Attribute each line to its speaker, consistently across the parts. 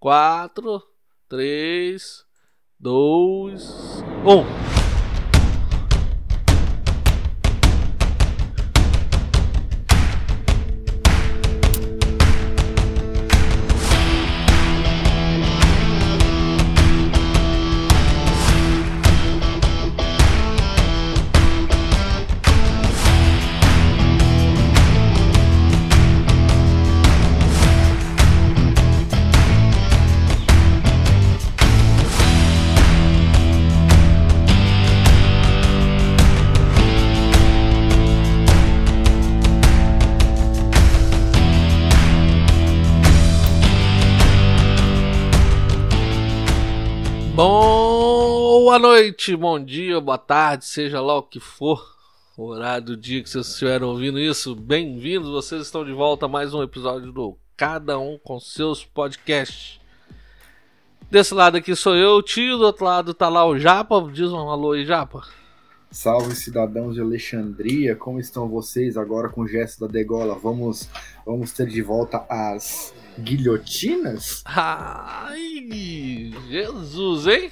Speaker 1: 4, 3, 2, 1. Boa noite, bom dia, boa tarde, seja lá o que for o horário do dia que vocês estiveram ouvindo isso. Bem-vindos, vocês estão de volta a mais um episódio do Cada Um com seus podcasts. Desse lado aqui sou eu, tio, do outro lado tá lá o Japa. Diz um alô aí, Japa.
Speaker 2: Salve cidadãos de Alexandria, como estão vocês agora com o gesto da degola? Vamos, vamos ter de volta as guilhotinas?
Speaker 1: Ai, Jesus, hein?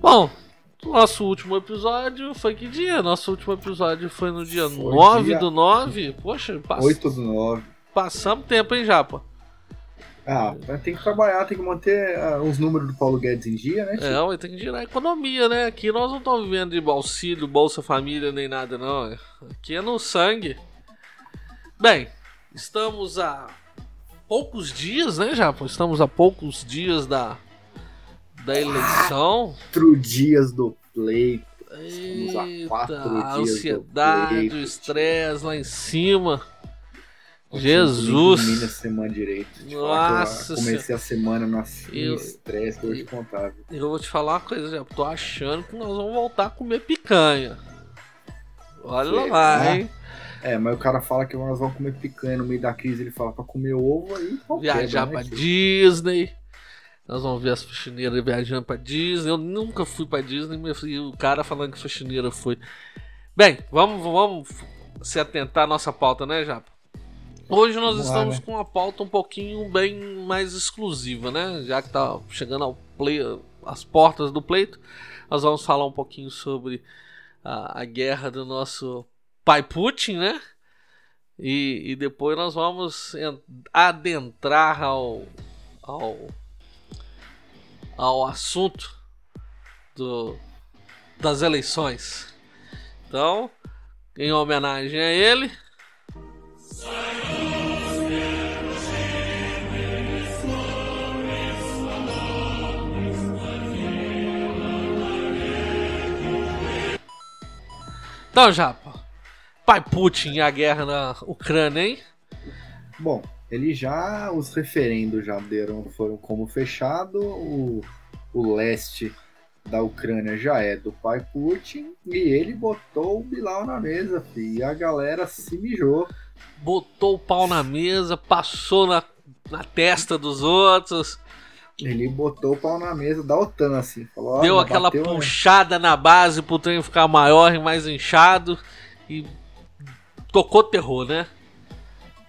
Speaker 1: Bom, nosso último episódio foi que dia? Nosso último episódio foi no dia foi 9 dia... do 9. Poxa,
Speaker 2: pass... 8 do 9.
Speaker 1: Passamos tempo, hein, Japa?
Speaker 2: Ah, tem que trabalhar, tem que manter uh, os números do Paulo Guedes em dia, né?
Speaker 1: É, tem que girar a economia, né? Aqui nós não estamos vivendo de auxílio, Bolsa Família, nem nada, não. Aqui é no sangue. Bem, Estamos a poucos dias, né, Japa? Estamos a poucos dias da, da eleição.
Speaker 2: Quatro dias do pleito.
Speaker 1: Estamos a quatro dias a ansiedade, o estresse lá em cima. Jesus!
Speaker 2: Não a semana direito. Nossa! comecei a semana na estresse, vou te contar.
Speaker 1: Eu vou te falar uma coisa, já tô achando que nós vamos voltar a comer picanha. Olha lá, hein?
Speaker 2: É, mas o cara fala que nós vamos comer picanha no meio da crise, ele fala pra comer ovo aí.
Speaker 1: Viajar né, pra Disney. Nós vamos ver as faxineiras viajando pra Disney. Eu nunca fui pra Disney, mas o cara falando que faxineira foi. Bem, vamos, vamos se atentar à nossa pauta, né, Japa? Hoje nós estamos né? com uma pauta um pouquinho bem mais exclusiva, né? Já que tá chegando ao play, as portas do pleito, nós vamos falar um pouquinho sobre a, a guerra do nosso pai Putin, né? E, e depois nós vamos adentrar ao, ao, ao assunto do, das eleições. Então, em homenagem a ele. Então, Japa, pai Putin e a guerra na Ucrânia, hein?
Speaker 2: Bom, ele já, os referendos já deram, foram como fechado, o, o leste da Ucrânia já é do pai Putin, e ele botou o Bilal na mesa, filho, e a galera se mijou.
Speaker 1: Botou o pau na mesa, passou na, na testa dos outros.
Speaker 2: Ele botou o pau na mesa da OTAN, assim. Falou,
Speaker 1: Deu aquela bateu, puxada né? na base pro trem ficar maior e mais inchado. E tocou terror, né?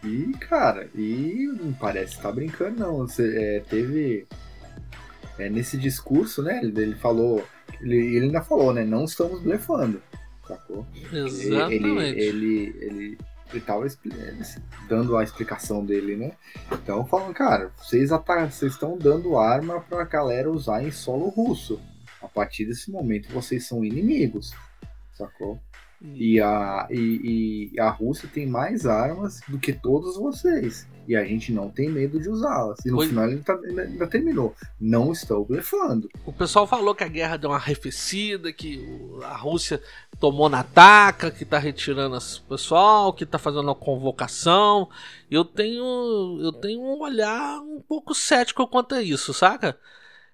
Speaker 2: E, cara, e não parece que tá brincando, não. Você, é, teve. É, nesse discurso, né? Ele, ele falou. Ele, ele, ainda falou, né? Não estamos blefando. Sacou?
Speaker 1: Exatamente.
Speaker 2: Ele, ele, ele, ele tava dando a explicação dele, né? Então, falando, cara, vocês, vocês estão dando arma pra galera usar em solo russo. A partir desse momento, vocês são inimigos. Sacou? E a, e, e, a Rússia tem mais armas do que todos vocês. E a gente não tem medo de usá-las. E no pois... final ele, tá, ainda terminou. Não estou blefando.
Speaker 1: O pessoal falou que a guerra deu uma arrefecida, que a Rússia tomou na taca, que tá retirando o pessoal, que tá fazendo a convocação. Eu tenho, eu tenho um olhar um pouco cético quanto a isso, saca?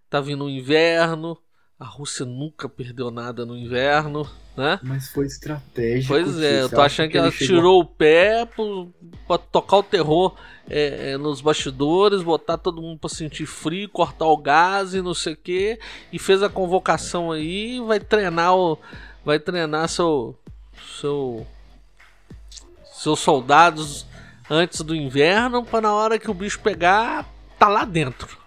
Speaker 1: Tá vindo o inverno, a Rússia nunca perdeu nada no inverno, né?
Speaker 2: Mas foi estratégico.
Speaker 1: Pois é, eu tô achando que, ela chegou... tirou o pé pra tocar o terror é, é, nos bastidores, botar todo mundo pra sentir frio, cortar o gás e não sei o que, e fez a convocação aí, vai treinar o, vai treinar seu, seu, seus soldados antes do inverno para na hora que o bicho pegar tá lá dentro.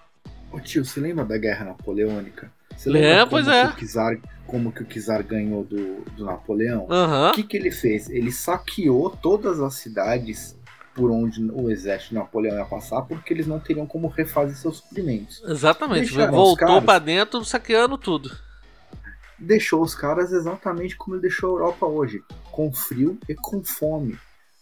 Speaker 2: Ô tio, você lembra da Guerra Napoleônica? Você
Speaker 1: lembra pois é.
Speaker 2: Que Czar, como que o Czar ganhou do, do Napoleão?
Speaker 1: Uhum.
Speaker 2: O que, que ele fez? Ele saqueou todas as cidades por onde o exército de Napoleão ia passar, porque eles não teriam como refazer seus suprimentos.
Speaker 1: Exatamente, Deixaram voltou para dentro saqueando tudo.
Speaker 2: Deixou os caras exatamente como ele deixou a Europa hoje, com frio e com fome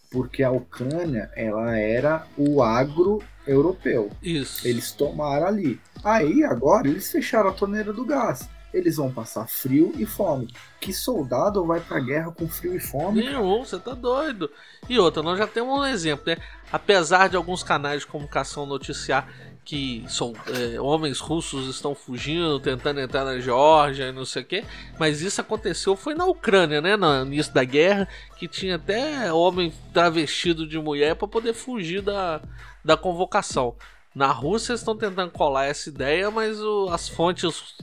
Speaker 2: porque a Ucrânia ela era o agro europeu.
Speaker 1: Isso.
Speaker 2: Eles tomaram ali. Aí agora eles fecharam a torneira do gás. Eles vão passar frio e fome. Que soldado vai pra guerra com frio e fome?
Speaker 1: Nenhum, você tá doido. E outra, nós já temos um exemplo, né? Apesar de alguns canais de comunicação noticiar que são, é, homens russos estão fugindo, tentando entrar na Geórgia e não sei o que, mas isso aconteceu foi na Ucrânia, né? No início da guerra, que tinha até homem travestido de mulher para poder fugir da, da convocação. Na Rússia estão tentando colar essa ideia, mas o, as fontes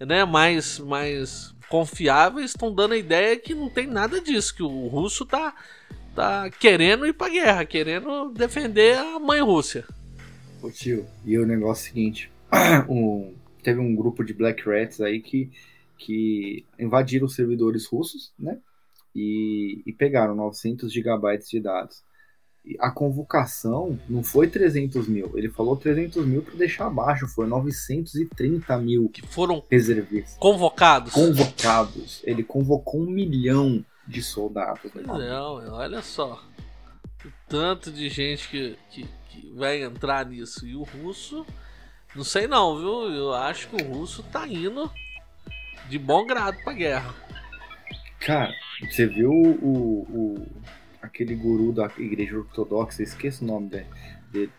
Speaker 1: né, mais, mais confiáveis estão dando a ideia que não tem nada disso, que o russo tá, tá querendo ir pra guerra, querendo defender a mãe Rússia.
Speaker 2: Ô tio, e o negócio é o seguinte: um, teve um grupo de Black Rats aí que, que invadiram os servidores russos, né? E, e pegaram 900 gigabytes de dados. A convocação não foi 300 mil, ele falou 300 mil para deixar abaixo, foi 930 mil
Speaker 1: que foram
Speaker 2: reservistas.
Speaker 1: Convocados.
Speaker 2: Convocados. Ele convocou um milhão de soldados.
Speaker 1: Né? Não, olha só. O tanto de gente que, que, que vai entrar nisso. E o russo, não sei não, viu? Eu acho que o russo tá indo de bom grado pra guerra.
Speaker 2: Cara, você viu o, o aquele guru da igreja ortodoxa, esqueço o nome dele.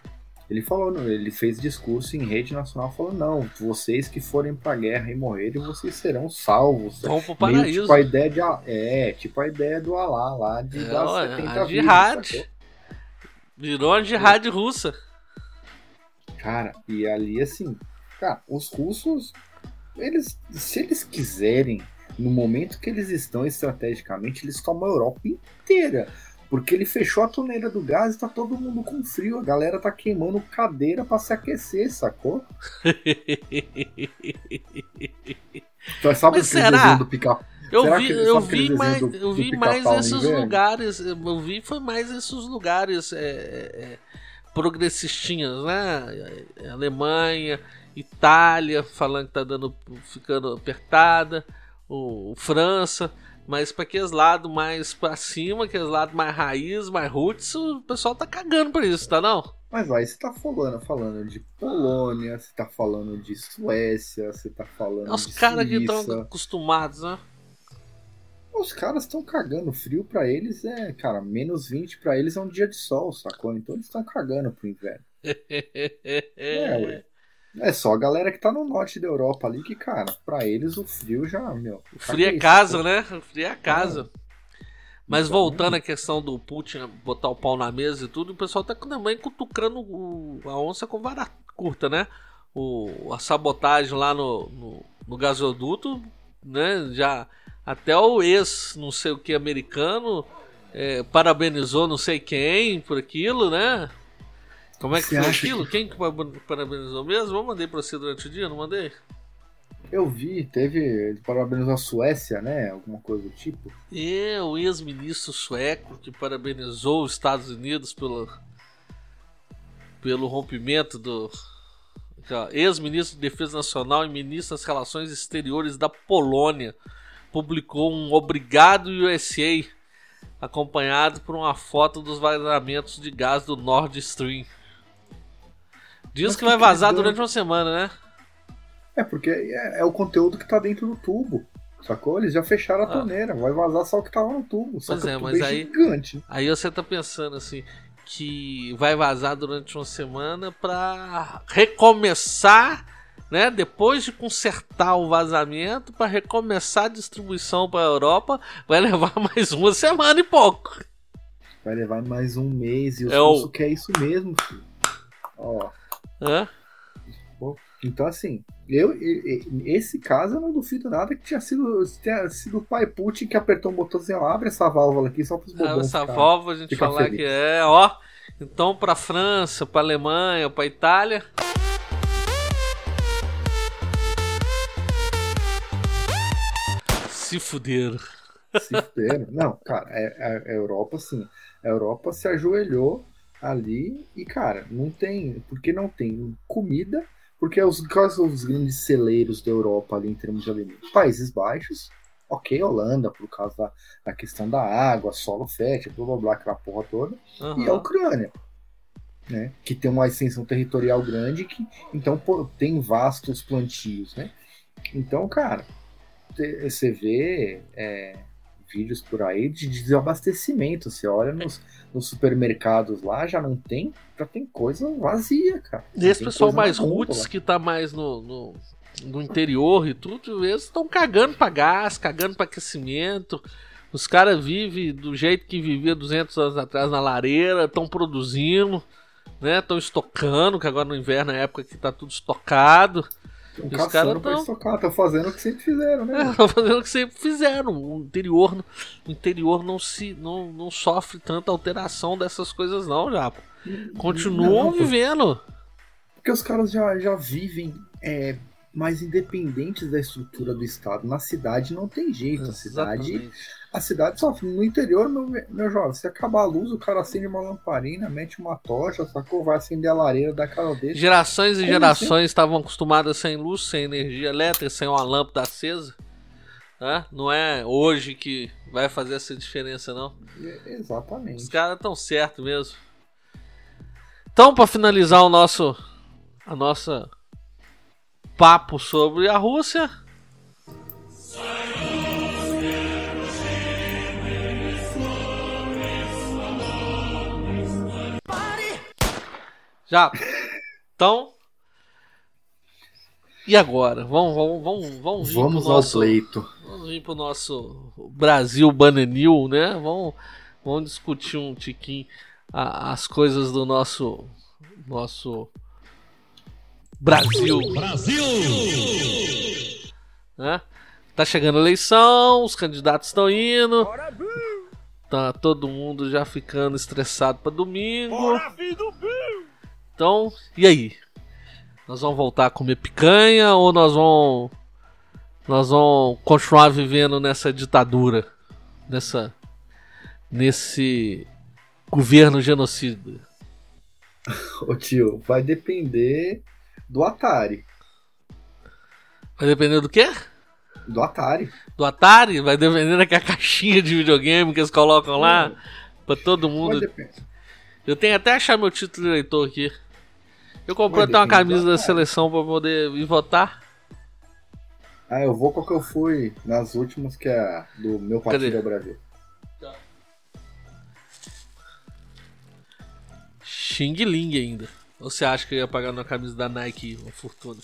Speaker 2: Ele falou, ele fez discurso em rede nacional falando, não, vocês que forem pra guerra e morrerem, vocês serão salvos.
Speaker 1: Vão pro paraíso.
Speaker 2: Meio, tipo a ideia de, é, tipo a ideia do Alá lá de
Speaker 1: é, das 70 a jihad. Virou a jihad russa.
Speaker 2: Cara, e ali assim, cara, os russos, eles, se eles quiserem, no momento que eles estão estrategicamente, eles tomam a Europa inteira. Porque ele fechou a torneira do gás e tá todo mundo com frio. A galera tá queimando cadeira para se aquecer, sacou?
Speaker 1: então, sabe Mas será? Do pica... Eu será vi, que, eu vi mais, do, eu vi mais esses lugares. Eu vi foi mais esses lugares é, é, é progressistinhos, né? Alemanha, Itália, falando que tá dando, ficando apertada, o, o França. Mas pra aqueles lados mais pra cima, aqueles lados mais raiz, mais roots, o pessoal tá cagando pra isso, tá não?
Speaker 2: Mas aí você tá falando, falando de Polônia, você tá falando de Suécia, você tá falando é
Speaker 1: Os caras que estão acostumados, né?
Speaker 2: Os caras estão cagando. Frio para eles é, cara, menos 20 para eles é um dia de sol, sacou? Então eles estão cagando pro inverno. é, ué. É só a galera que tá no norte da Europa ali que, cara, pra eles o frio já, meu.
Speaker 1: O frio é casa, né? O frio é casa. É. Mas então, voltando à questão do Putin botar o pau na mesa e tudo, o pessoal tá também cutucando o, a onça com vara curta, né? O, a sabotagem lá no, no, no gasoduto, né? Já até o ex, não sei o que, americano, é, parabenizou não sei quem por aquilo, né? Como é que você foi aquilo? Que... Quem que parabenizou mesmo? Eu mandei pra você durante o dia, não mandei?
Speaker 2: Eu vi, teve. Parabenizou a Suécia, né? Alguma coisa do tipo.
Speaker 1: É, o ex-ministro sueco que parabenizou os Estados Unidos pelo, pelo rompimento do. Ex-ministro de Defesa Nacional e ministro das Relações Exteriores da Polônia publicou um Obrigado USA acompanhado por uma foto dos vazamentos de gás do Nord Stream. Diz que, que vai vazar durante uma semana, né?
Speaker 2: É, porque é, é, o conteúdo que tá dentro do tubo. Sacou? Eles já fecharam a ah. torneira. Vai vazar só o que tava no tubo. Só
Speaker 1: pois é,
Speaker 2: mas
Speaker 1: é aí. Gigante. Aí você tá pensando assim. Que vai vazar durante uma semana para recomeçar, né? Depois de consertar o vazamento, para recomeçar a distribuição para a Europa, vai levar mais uma semana e pouco.
Speaker 2: Vai levar mais um mês e o é o... quer isso mesmo, filho. Ó.
Speaker 1: Hã?
Speaker 2: Então, assim, eu, esse caso eu não duvido nada que tinha sido, tinha sido o pai Putin que apertou o botãozinho, abre essa válvula aqui só para os botões.
Speaker 1: Ah, essa válvula a gente falar feliz. que é, ó. Então, para França, para Alemanha, para Itália. Se fuderam.
Speaker 2: Se fuderam. Não, cara, a, a Europa, assim, a Europa se ajoelhou ali e, cara, não tem. Porque não tem comida, porque os, quais são os grandes celeiros da Europa ali em termos de alimentos? Países Baixos, ok, Holanda, por causa da, da questão da água, solo fértil, blá blá blá, aquela porra toda,
Speaker 1: Uhum.
Speaker 2: e a Ucrânia. Né, que tem uma extensão territorial grande, que então pô, tem vastos plantios, né? Então, cara, você vê é, vídeos por aí de desabastecimento. Você olha nos, nos supermercados lá, já não tem, já tem coisa vazia, cara.
Speaker 1: E esse pessoal mais roots que tá mais no, no, no interior e tudo, eles estão cagando pra gás, cagando pra aquecimento. Os caras vivem do jeito que vivia 200 anos atrás na lareira, estão produzindo, né? Estão estocando, que agora no inverno é a época que tá tudo estocado.
Speaker 2: Estão
Speaker 1: os
Speaker 2: caçando
Speaker 1: caras
Speaker 2: pra
Speaker 1: tão-
Speaker 2: estocar, estão fazendo o que sempre fizeram, né?
Speaker 1: É, fazendo o que sempre fizeram. O interior, o interior não se não, não sofre tanta alteração dessas coisas não, já. Continuam
Speaker 2: Não,
Speaker 1: vivendo.
Speaker 2: Porque os caras já, já vivem é, mais independentes da estrutura do Estado. Na cidade não tem jeito. A cidade. A cidade sofre. No interior, meu, meu jovem, se acabar a luz, o cara acende uma lamparina, mete uma tocha, sacou? Vai acender a lareira da cara dele.
Speaker 1: Gerações e
Speaker 2: Como
Speaker 1: gerações estavam acostumadas sem luz, sem energia elétrica, sem uma lâmpada acesa. né? Não é hoje que vai fazer essa diferença, não.
Speaker 2: É, Exatamente.
Speaker 1: Os caras estão certos mesmo. Então, para finalizar o nosso a nossa papo sobre a Rússia, já. Então, e agora? Vamos, vamos, vamos, vamos vir
Speaker 2: Vamos
Speaker 1: pro
Speaker 2: ao
Speaker 1: nosso
Speaker 2: pleito.
Speaker 1: Vamos vir pro nosso Brasil Bananil, né? Vamos, vamos discutir um tiquinho a- as coisas do nosso nosso Brasil,
Speaker 3: Brasil!
Speaker 1: né? Tá chegando a eleição, os candidatos estão indo. Tá todo mundo já ficando estressado para domingo. Então, e aí? Nós vamos voltar a comer picanha ou nós vamos nós vamos continuar vivendo nessa ditadura, nessa nesse governo genocida?
Speaker 2: Ô tio, vai depender do Atari.
Speaker 1: Vai depender do quê?
Speaker 2: Do Atari.
Speaker 1: Do Atari? Vai depender daquela caixinha de videogame que eles colocam lá pra todo mundo. Eu tenho até achar meu título de eleitor aqui. Eu comprei até uma
Speaker 2: do
Speaker 1: camisa da seleção pra poder ir votar.
Speaker 2: Ah, eu vou com o que eu fui nas últimas, que é a do meu partido
Speaker 1: Cadê?
Speaker 2: é Brasil.
Speaker 1: Xing Ling ainda. Ou você acha que eu ia pagar numa camisa da Nike uma fortuna?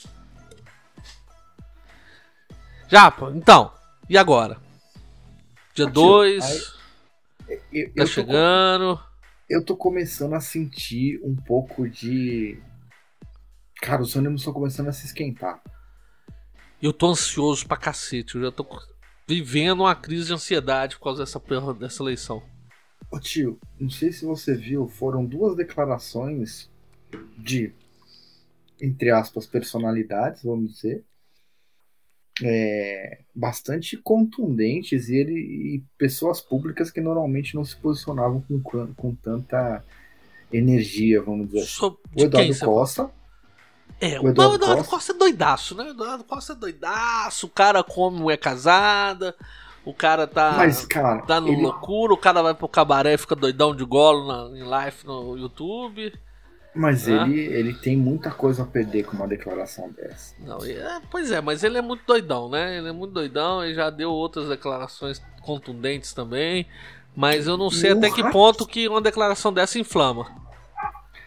Speaker 1: Japa, então. E agora? Dia
Speaker 2: Tio,
Speaker 1: 2,
Speaker 2: Eu,
Speaker 1: tá
Speaker 2: eu, tô,
Speaker 1: chegando.
Speaker 2: eu tô começando a sentir um pouco de. Cara, os ânimos estão começando a se esquentar.
Speaker 1: Eu tô ansioso pra cacete. Eu já tô vivendo uma crise de ansiedade por causa dessa, dessa eleição.
Speaker 2: Ô tio, não sei se você viu, foram duas declarações de, entre aspas, personalidades, vamos dizer, é, bastante contundentes e, ele, e pessoas públicas que normalmente não se posicionavam com, com tanta energia, vamos dizer assim. O Eduardo Costa,
Speaker 1: É,
Speaker 2: O
Speaker 1: o
Speaker 2: Eduardo
Speaker 1: Eduardo,
Speaker 2: Costa.
Speaker 1: Costa. é doidaço, né? O Eduardo Costa é doidaço, o cara come mulher casada, o cara tá,
Speaker 2: mas, cara,
Speaker 1: tá no
Speaker 2: ele,
Speaker 1: loucura, o cara vai pro cabaré e fica doidão de golo na, em live no YouTube.
Speaker 2: mas ele, ele tem muita coisa a perder com uma declaração dessa.
Speaker 1: Não, é- pois é, mas ele é muito doidão, né? Ele é muito doidão e já deu outras declarações contundentes também. Mas eu não sei
Speaker 2: E
Speaker 1: até que
Speaker 2: Rato-
Speaker 1: ponto que uma declaração dessa inflama.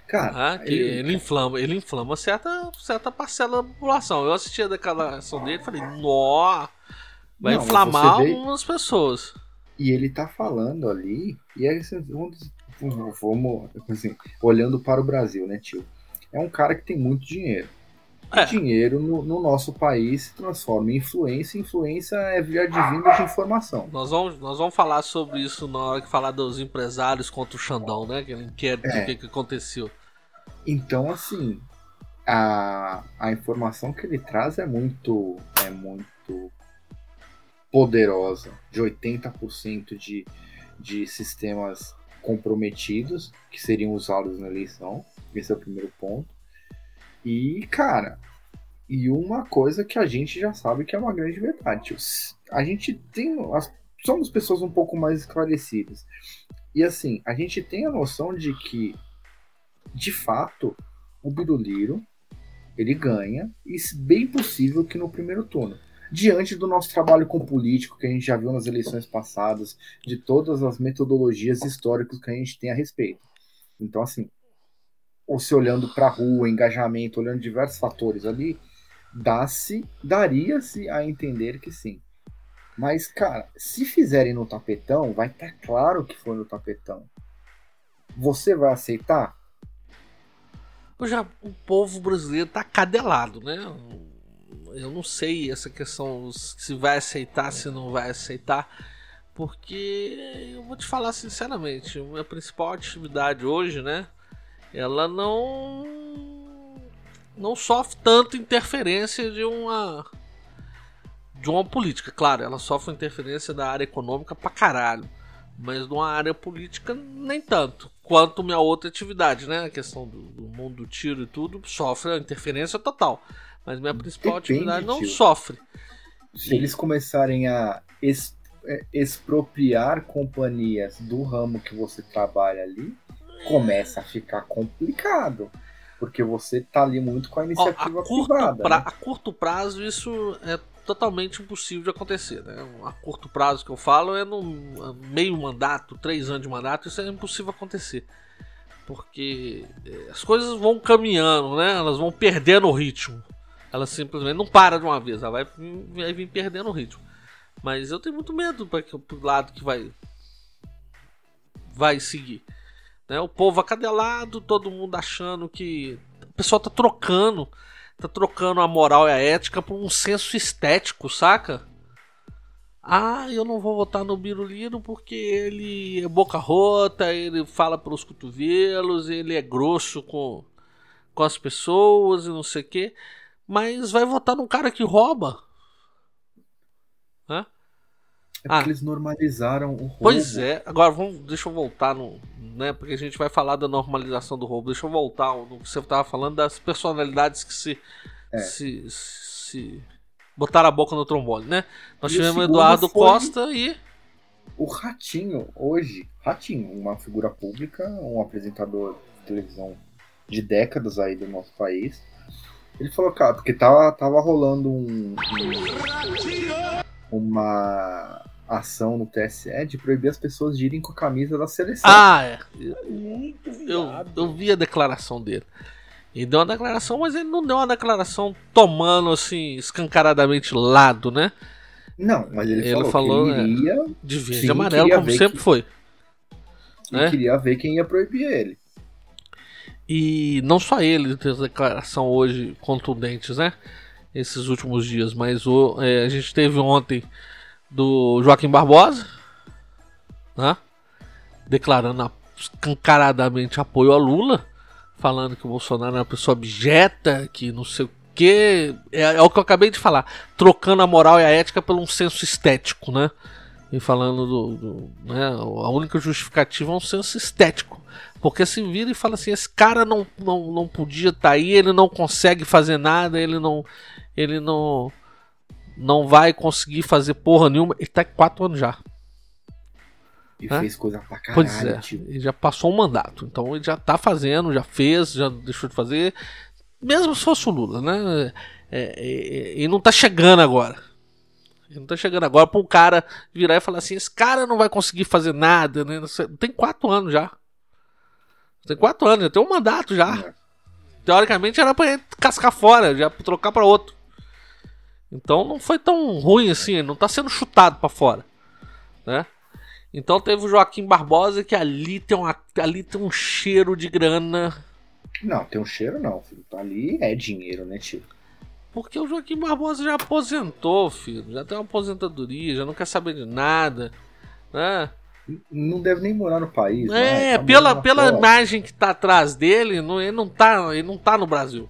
Speaker 2: Cara,
Speaker 1: Ah, que ele, inflama, ele inflama certa, certa parcela da população. Eu assisti a declaração dele e falei, nó, vai
Speaker 2: Não,
Speaker 1: inflamar
Speaker 2: vê-
Speaker 1: algumas pessoas.
Speaker 2: E ele tá falando ali, e aí assim, vamos, vamos assim, olhando para o Brasil, né, tio? É um cara que tem muito dinheiro.
Speaker 1: É.
Speaker 2: dinheiro no, no nosso país se transforma em influência, e influência é via advinda de informação.
Speaker 1: Nós vamos, nós vamos falar sobre isso na hora que falar dos empresários contra o Xandão, né? Aquele inquérito
Speaker 2: É.
Speaker 1: do que, que aconteceu.
Speaker 2: Então, assim, a, a informação que ele traz é muito, é muito poderosa, de 80% de, de sistemas comprometidos que seriam usados na eleição. Esse é o primeiro ponto. E, cara, e uma coisa que a gente já sabe que é uma grande verdade. A gente tem. As, somos pessoas um pouco mais esclarecidas. E assim, a gente tem a noção de que, de fato, o Biruliro ele ganha, e bem possível que no primeiro turno. Diante do nosso trabalho com político, que a gente já viu nas eleições passadas, de todas as metodologias históricas que a gente tem a respeito. Então, assim, ou se olhando para a rua, engajamento, olhando diversos fatores ali, dá-se, daria-se a entender que sim. Mas, cara, se fizerem no tapetão, vai estar tá claro que foi no tapetão. Você vai aceitar?
Speaker 1: Já, o povo brasileiro tá cadelado, né? Eu não sei essa questão se vai aceitar, se não vai aceitar. Porque eu vou te falar sinceramente, a principal atividade hoje, né? Ela não não sofre tanto interferência de uma de uma política. Claro, ela sofre interferência da área econômica pra caralho, mas de uma área política nem tanto. Quanto minha outra atividade, né? A questão do, do mundo do tiro e tudo sofre a interferência total. Mas minha principal Depende, atividade não tio. sofre.
Speaker 2: Se e... eles começarem a é, expropriar companhias do ramo que você trabalha ali, começa a ficar complicado. Porque você tá ali muito com a iniciativa Ó, a privada.
Speaker 1: Pra,
Speaker 2: né?
Speaker 1: A curto prazo, isso é totalmente impossível de acontecer. Né? A curto prazo que eu falo é no meio mandato, três anos de mandato, isso é impossível acontecer. Porque é, as coisas vão caminhando, né? Elas vão perdendo o ritmo. Ela simplesmente não para de uma vez, ela vai, vai vir perdendo o ritmo. Mas eu tenho muito medo para o lado que vai vai seguir. Né? O povo acadelado, todo mundo achando que. O pessoal tá trocando. Tá trocando a moral e a ética por um senso estético, saca? Ah, eu não vou votar no Birulino porque ele é boca rota, ele fala pelos cotovelos, ele é grosso com, com as pessoas e não sei o quê. Mas vai votar num cara que rouba.
Speaker 2: Hã? É porque ah. eles normalizaram o roubo.
Speaker 1: Pois é, agora vamos, deixa eu voltar no. Né, porque a gente vai falar da normalização do roubo. Deixa eu voltar no que você estava falando das personalidades que se, é. se, se botaram a boca no trombone, né? Nós e tivemos o Eduardo Costa e.
Speaker 2: O Ratinho, hoje, Ratinho, uma figura pública, um apresentador de televisão de décadas aí do nosso país. Ele falou, cara, porque tava, tava rolando um, um uma ação no TSE de proibir as pessoas de irem com a camisa da seleção.
Speaker 1: Ah, é. Eu, eu vi a declaração dele. Ele deu uma declaração, mas ele não deu uma declaração tomando assim, escancaradamente lado, né?
Speaker 2: Não, mas ele, ele falou, falou que ele iria. É,
Speaker 1: de verde e amarelo, como sempre que, foi.
Speaker 2: Ele né? queria ver quem ia proibir ele.
Speaker 1: E não só ele fez declaração hoje contundentes, né? Esses últimos dias, mas o, é, a gente teve ontem do Joaquim Barbosa, né? declarando escancaradamente apoio a Lula, falando que o Bolsonaro é uma pessoa abjeta, que não sei o que. É, é, o que eu acabei de falar, trocando a moral e a ética por um senso estético, né? E falando do. do né? A única justificativa é um senso estético. Porque se vira e fala assim: esse cara não, não, não podia estar tá aí, ele não consegue fazer nada, ele não. Ele não não vai conseguir fazer porra nenhuma. Ele tá quatro anos já.
Speaker 2: E fez coisa pra caralho.
Speaker 1: Pois é, ele já passou um mandato. Então ele já tá fazendo, já fez, já deixou de fazer. Mesmo se fosse o Lula, né? É, é, e não tá chegando agora. Ele não tá chegando agora pra um cara virar e falar assim: esse cara não vai conseguir fazer nada, né? Tem quatro anos já. Tem quatro anos, já tem um mandato já. É. Teoricamente era pra ele cascar fora, já trocar pra outro. Então não foi tão ruim assim, não está sendo chutado para fora, né? Então teve o Joaquim Barbosa que ali tem, uma, ali tem um cheiro de grana.
Speaker 2: Não, tem um cheiro não, filho. Tá ali é dinheiro, né, tio?
Speaker 1: Porque o Joaquim Barbosa já aposentou, filho. Já tem uma aposentadoria, já não quer saber de nada, né?
Speaker 2: Não deve nem morar no país.
Speaker 1: É, né? tá pela, pela imagem que tá atrás dele, não, ele, não tá, ele não tá no Brasil.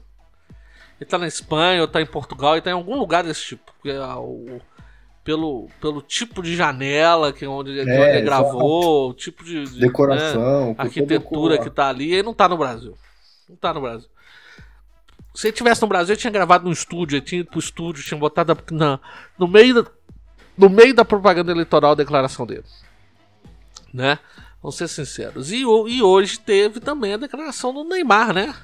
Speaker 1: Ele tá na Espanha, ou tá em Portugal, ele tá em algum lugar desse tipo. Porque, ah, o, pelo, pelo tipo de janela que é onde, de
Speaker 2: É,
Speaker 1: onde ele
Speaker 2: exato.
Speaker 1: gravou, o tipo de, de, né,
Speaker 2: Decoração, com
Speaker 1: arquitetura que tá ali, ele não tá no Brasil. Não tá no Brasil. Se ele tivesse no Brasil, ele tinha gravado no estúdio, ele tinha ido pro estúdio, tinha botado na, no, meio da, no meio da propaganda eleitoral a declaração dele. Né? Vamos ser sinceros. E, e hoje teve também a declaração do Neymar, né?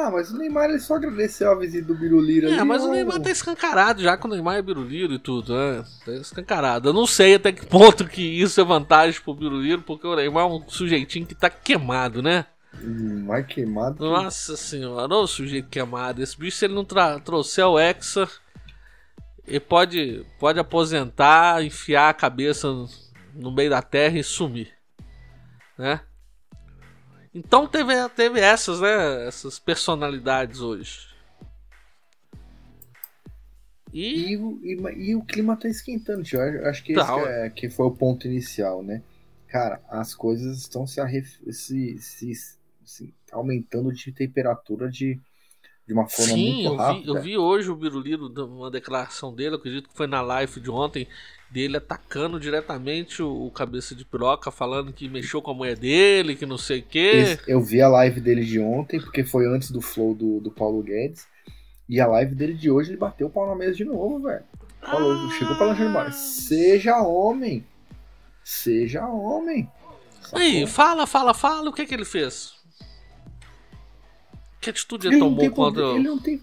Speaker 2: Ah, mas o Neymar ele só agradeceu a visita do Birulira
Speaker 1: É,
Speaker 2: ali.
Speaker 1: mas o. Neymar tá escancarado já, que o Neymar é biruliro e tudo, né? Tá escancarado. Eu não sei até que ponto que isso é vantagem pro biruliro, porque o Neymar é um sujeitinho que tá queimado, né?
Speaker 2: Hum, Mais queimado. que-
Speaker 1: Nossa senhora, ô sujeito queimado. Esse bicho, se ele não trouxer o Hexa, ele pode, pode aposentar, enfiar a cabeça no, no meio da terra e sumir. Né? Então teve, teve essas, né? Essas personalidades hoje. E
Speaker 2: E, o- e, e o clima tá esquentando, tio. Eu acho que
Speaker 1: Tá,
Speaker 2: esse é- que foi o ponto inicial, né? Cara, as coisas estão se, arref- se, se, se aumentando de temperatura de, de uma forma
Speaker 1: Sim,
Speaker 2: muito rápida.
Speaker 1: eu vi hoje o Biruliro, uma declaração dele, acredito que foi na live de ontem, dele atacando diretamente o, o cabeça de piroca, falando que mexeu com a mulher dele, que não sei o quê.
Speaker 2: Eu vi a live dele de ontem, porque foi antes do flow do, do Paulo Guedes. E a live dele de hoje, ele bateu o pau na mesa de novo, velho. Falou, chegou pra lanche de bar. Seja homem. Seja homem.
Speaker 1: Aí,
Speaker 2: Sacou?
Speaker 1: fala, fala, fala, o que que ele fez? Que atitude ele
Speaker 2: Ele não,
Speaker 1: tomou
Speaker 2: poder, ele não tem.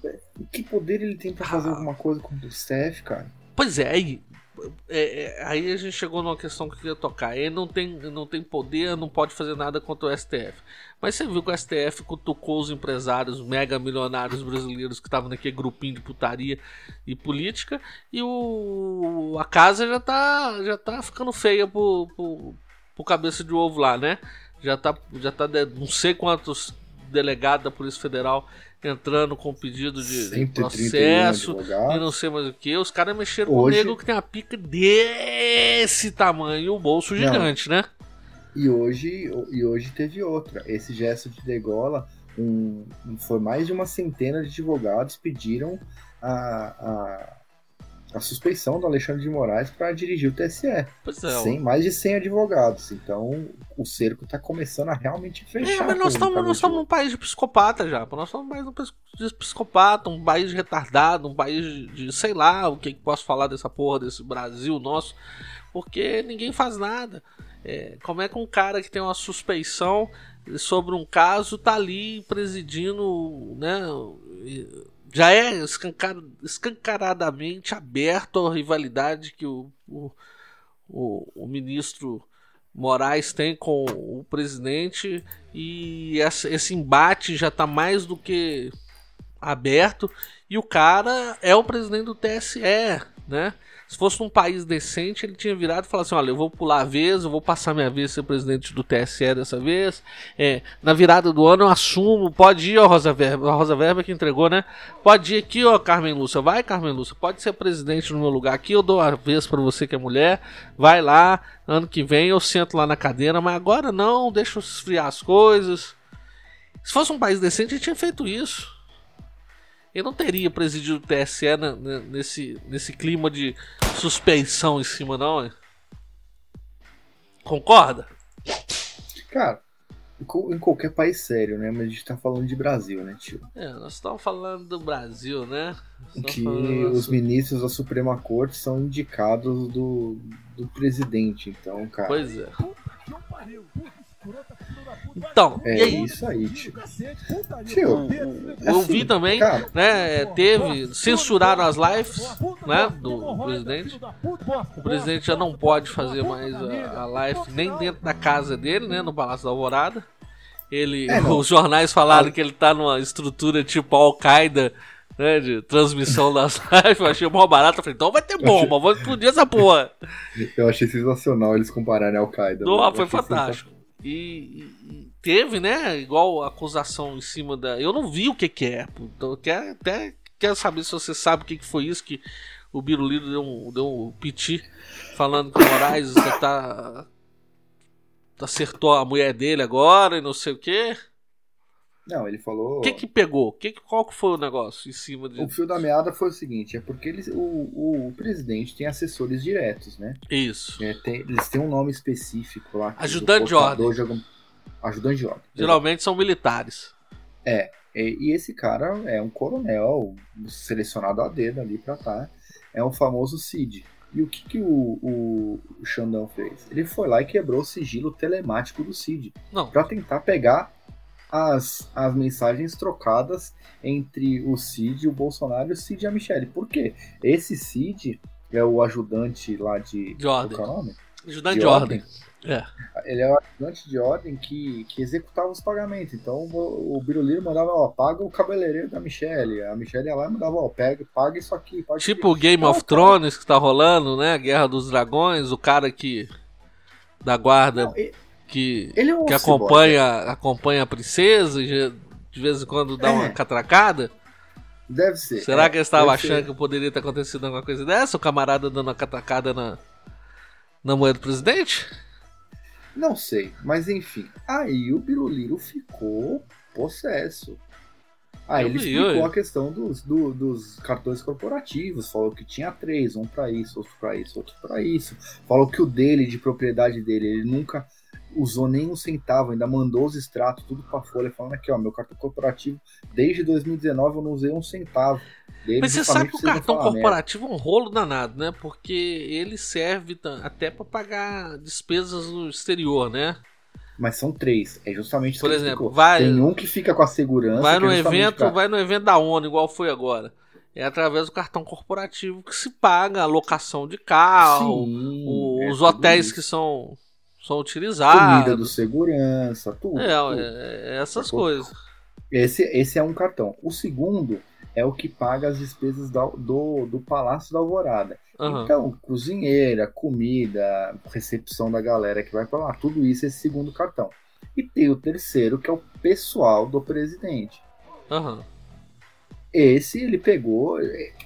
Speaker 2: Que poder ele tem pra fazer
Speaker 1: Ah.
Speaker 2: alguma coisa contra o Steph, cara?
Speaker 1: Pois é, aí, é, é, aí a gente chegou numa questão que eu queria tocar. Ele não tem, não tem poder, não pode fazer nada contra o STF. Mas você viu que o STF cutucou os empresários mega milionários brasileiros que estavam naquele grupinho de putaria e política. E o, a casa já tá, já tá ficando feia pro, pro, pro cabeça de ovo lá, né? Já tá, já tá de, não sei quantos delegados da Polícia Federal entrando com pedido de
Speaker 2: 131
Speaker 1: processo e não sei mais o que. Os caras mexeram
Speaker 2: Hoje-
Speaker 1: com um nego que tem uma pica desse tamanho o bolso
Speaker 2: Não.
Speaker 1: gigante, né?
Speaker 2: E hoje, e hoje teve outra. Esse gesto de degola, um, um- foi mais de uma centena de advogados pediram a, a, a suspeição do Alexandre de Moraes para dirigir o TSE.
Speaker 1: Pois é.
Speaker 2: Sem, mais de 100 advogados. Então o cerco está começando a realmente fechar.
Speaker 1: É, mas nós estamos nós estamos num país de psicopata já. Nós estamos num país de psicopata, um país retardado, um país de, sei lá o que que posso falar dessa porra desse Brasil nosso, porque ninguém faz nada. É, como é que um cara que tem uma suspeição sobre um caso tá ali presidindo, né? Já é escancar- escancaradamente aberto a rivalidade que o, o, o, o ministro Moraes tem com o presidente e esse embate já está mais do que aberto e o cara é o presidente do TSE, né? Se fosse num país decente, ele tinha virado e falado assim: olha, eu vou pular a vez, eu vou passar minha vez ser presidente do TSE dessa vez. É, na virada do ano eu assumo, pode ir, ó, Rosa Verba, a Rosa Verba que entregou, né? Pode ir aqui, ó, Carmen Lúcia, vai, Carmen Lúcia, pode ser presidente no meu lugar aqui, eu dou a vez pra você que é mulher, vai lá, ano que vem eu sento lá na cadeira, mas agora não, deixa eu esfriar as coisas. Se fosse um país decente, ele tinha feito isso. Ele não teria presidido o TSE na- na- nesse, nesse clima de suspeição em cima, não. Concorda?
Speaker 2: Cara, em qualquer país sério, né? Mas a gente tá falando de Brasil, né, tio?
Speaker 1: É, nós estamos falando do Brasil, né?
Speaker 2: Que
Speaker 1: falando-
Speaker 2: os ministros da Suprema Corte são indicados do, do presidente. Então, cara,
Speaker 1: Pois é. Então,
Speaker 2: é
Speaker 1: e aí?
Speaker 2: isso aí, tio. Tio,
Speaker 1: Eu
Speaker 2: assim,
Speaker 1: vi também,
Speaker 2: cara,
Speaker 1: né? Teve. Censuraram as lives, né? Do presidente. O presidente já não pode fazer mais a, a live nem dentro da casa dele, né? No Palácio da Alvorada. Ele,
Speaker 2: É,
Speaker 1: os jornais falaram que ele tá numa estrutura tipo Al-Qaeda, né? De transmissão das lives. Eu achei mó barato. Eu falei, então vai ter bomba, vou explodir essa porra.
Speaker 2: eu achei sensacional eles compararem ao Qaeda.
Speaker 1: Não, foi fantástico. E, e- teve, né? Igual acusação em cima da. Eu não vi o que, que é. Então, eu quero, até quero saber se você sabe o que, que foi isso que o Biruliro deu um, deu um piti falando que o Moraes tá. Acertou a mulher dele agora e não sei o que.
Speaker 2: Não, ele falou.
Speaker 1: O que que pegou? Que, que- qual que foi o negócio em cima de.
Speaker 2: O fio da meada foi o seguinte: é porque eles, o, o, o presidente tem assessores diretos, né?
Speaker 1: Isso.
Speaker 2: É, tem- eles têm um nome específico lá.
Speaker 1: Ajudante de ordem.
Speaker 2: algum- Ajudante de ordem.
Speaker 1: Geralmente são militares.
Speaker 2: E, e esse cara é um coronel selecionado a dedo ali pra tá. É o famoso Cid. E o que, que o, o, o Xandão fez? Ele foi lá e quebrou o sigilo telemático do Cid.
Speaker 1: Não.
Speaker 2: Pra tentar pegar as, as mensagens trocadas entre o Cid e o Bolsonaro e o Cid e a Michelle. Por quê? Esse Cid é o ajudante lá de.
Speaker 1: De ordem.
Speaker 2: Qual é o nome?
Speaker 1: Ajudante de ordem. É.
Speaker 2: Ele é o ajudante de ordem que, que executava os pagamentos. Então o, o Biruliro mandava, ó, paga o cabeleireiro da Michelle. A Michelle ia lá e mandava, ó, pega, paga isso aqui. Paga
Speaker 1: Tipo o. Game of Thrones que tá rolando, né? Guerra dos Dragões, o cara que. Da guarda
Speaker 2: não, e-
Speaker 1: que,
Speaker 2: ele é um
Speaker 1: que
Speaker 2: boy,
Speaker 1: acompanha, acompanha a princesa e de vez em quando dá
Speaker 2: É.
Speaker 1: uma catracada.
Speaker 2: Deve ser.
Speaker 1: Será
Speaker 2: é,
Speaker 1: que eles estavam
Speaker 2: deve ser.
Speaker 1: achando que poderia ter acontecido alguma coisa dessa? O camarada dando uma catracada na, na mulher do presidente?
Speaker 2: Não sei, mas enfim. Aí o Biruliro ficou possesso. Aí
Speaker 1: Eu
Speaker 2: ele explicou
Speaker 1: eu-
Speaker 2: a questão dos, do- dos cartões corporativos, falou que tinha três, um pra isso, outro pra isso, outro pra isso. Falou que o dele, de propriedade dele, ele nunca usou nem um centavo, ainda mandou os extratos, tudo pra folha, falando aqui, ó, meu cartão corporativo, desde 2019 eu não usei um centavo. Dele,
Speaker 1: Mas você sabe que o cartão corporativo é um rolo danado, né? Porque ele serve até pra pagar despesas no exterior, né?
Speaker 2: Mas são três, é justamente
Speaker 1: Por exemplo, vai-
Speaker 2: Tem um que fica com a segurança.
Speaker 1: Vai
Speaker 2: que
Speaker 1: no
Speaker 2: é
Speaker 1: evento,
Speaker 2: pra-
Speaker 1: vai no evento da ONU, igual foi agora. É através do cartão corporativo que se paga a locação de carro,
Speaker 2: Sim, é
Speaker 1: os
Speaker 2: tudo
Speaker 1: hotéis que são, são
Speaker 2: comida
Speaker 1: utilizados.
Speaker 2: do segurança, tudo.
Speaker 1: É,
Speaker 2: tudo.
Speaker 1: é, essas
Speaker 2: Sacou?
Speaker 1: coisas.
Speaker 2: Esse, esse é um cartão. O segundo é o que paga as despesas da- do, do Palácio da Alvorada.
Speaker 1: Aham.
Speaker 2: Então, cozinheira, comida, recepção da galera que vai pra lá, tudo isso é esse segundo cartão. E tem o terceiro, que é o pessoal do presidente.
Speaker 1: Aham.
Speaker 2: Esse ele pegou,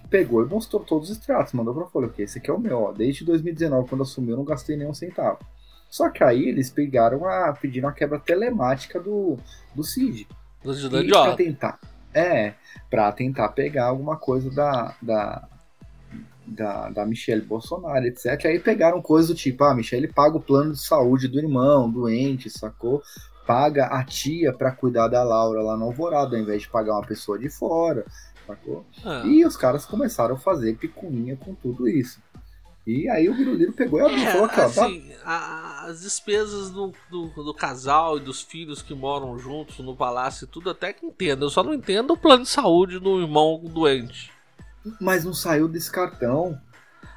Speaker 2: pegou e mostrou todos os extratos, mandou pra Folha, porque esse aqui é o meu, ó. Desde 2019, quando assumiu, eu não gastei nenhum centavo. Só que aí eles pegaram a. pediram a quebra telemática do, do CID.
Speaker 1: Do de
Speaker 2: pra tentar. É, pra tentar pegar alguma coisa da. da da, da Michelle Bolsonaro, etc. Aí pegaram coisa do tipo, ah, Michelle paga o plano de saúde do irmão, doente, sacou? Paga a tia pra cuidar da Laura lá no Alvorada, ao invés de pagar uma pessoa de fora, sacou?
Speaker 1: Ah.
Speaker 2: E os caras começaram a fazer picuinha com tudo isso. E aí o Biruliro pegou e abriu
Speaker 1: É,
Speaker 2: falou aqui, ó, tá-
Speaker 1: assim, a- as despesas do, do, do casal e dos filhos que moram juntos no palácio e tudo, até que entendo. Eu só não entendo o plano de saúde do irmão doente.
Speaker 2: mas não saiu desse cartão.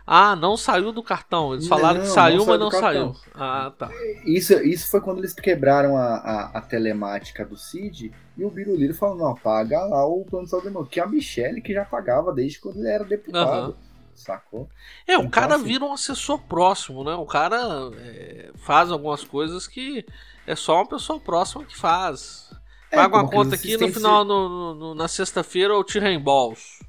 Speaker 1: Ah, não saiu do cartão. Eles falaram
Speaker 2: Não,
Speaker 1: que saiu,
Speaker 2: não
Speaker 1: mas não
Speaker 2: cartão.
Speaker 1: saiu. Ah, tá.
Speaker 2: Isso, isso foi quando eles quebraram a, a, a telemática do Cid e o Biruliro falou, não, paga lá o plano de saúde do irmão, que é a Michelle que já pagava desde quando ele era deputado. Sacou?
Speaker 1: É, o
Speaker 2: Então,
Speaker 1: cara
Speaker 2: assim-
Speaker 1: vira um assessor próximo, né? O cara é, faz algumas coisas que é só uma pessoa próxima que faz.
Speaker 2: É,
Speaker 1: Paga uma conta aqui no final, no, no- na sexta-feira eu te reembolso.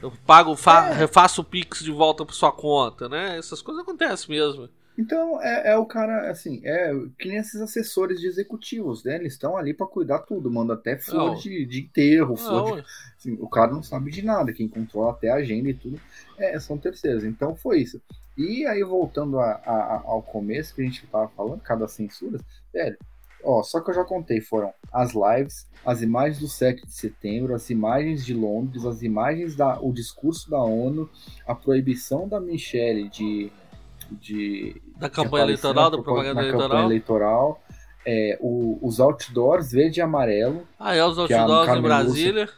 Speaker 1: Eu pago, fa
Speaker 2: É.
Speaker 1: refaço o Pix de volta pra sua conta, né? Essas coisas acontecem mesmo.
Speaker 2: Então é, é o cara, assim, é que nem esses assessores de executivos, né? Eles estão ali pra cuidar tudo, manda até flor
Speaker 1: Não.
Speaker 2: de, de enterro, flor de
Speaker 1: Não,
Speaker 2: Assim, o cara não sabe de nada, quem controla até a agenda e tudo é, são terceiros. Então foi isso. E aí, voltando a- a- ao começo que a gente tava falando, cada censura, velho, ó, só que eu já contei, foram as lives, as imagens do 7 de setembro, as imagens de Londres, as imagens da. o discurso da ONU, a proibição da Michelle de. de
Speaker 1: da
Speaker 2: de
Speaker 1: campanha
Speaker 2: aparecer
Speaker 1: eleitoral, da
Speaker 2: propa-
Speaker 1: propaganda eleitoral.
Speaker 2: campanha eleitoral. É, o- os outdoors verde e amarelo,
Speaker 1: Ah, é os
Speaker 2: a
Speaker 1: outdoors em Brasília.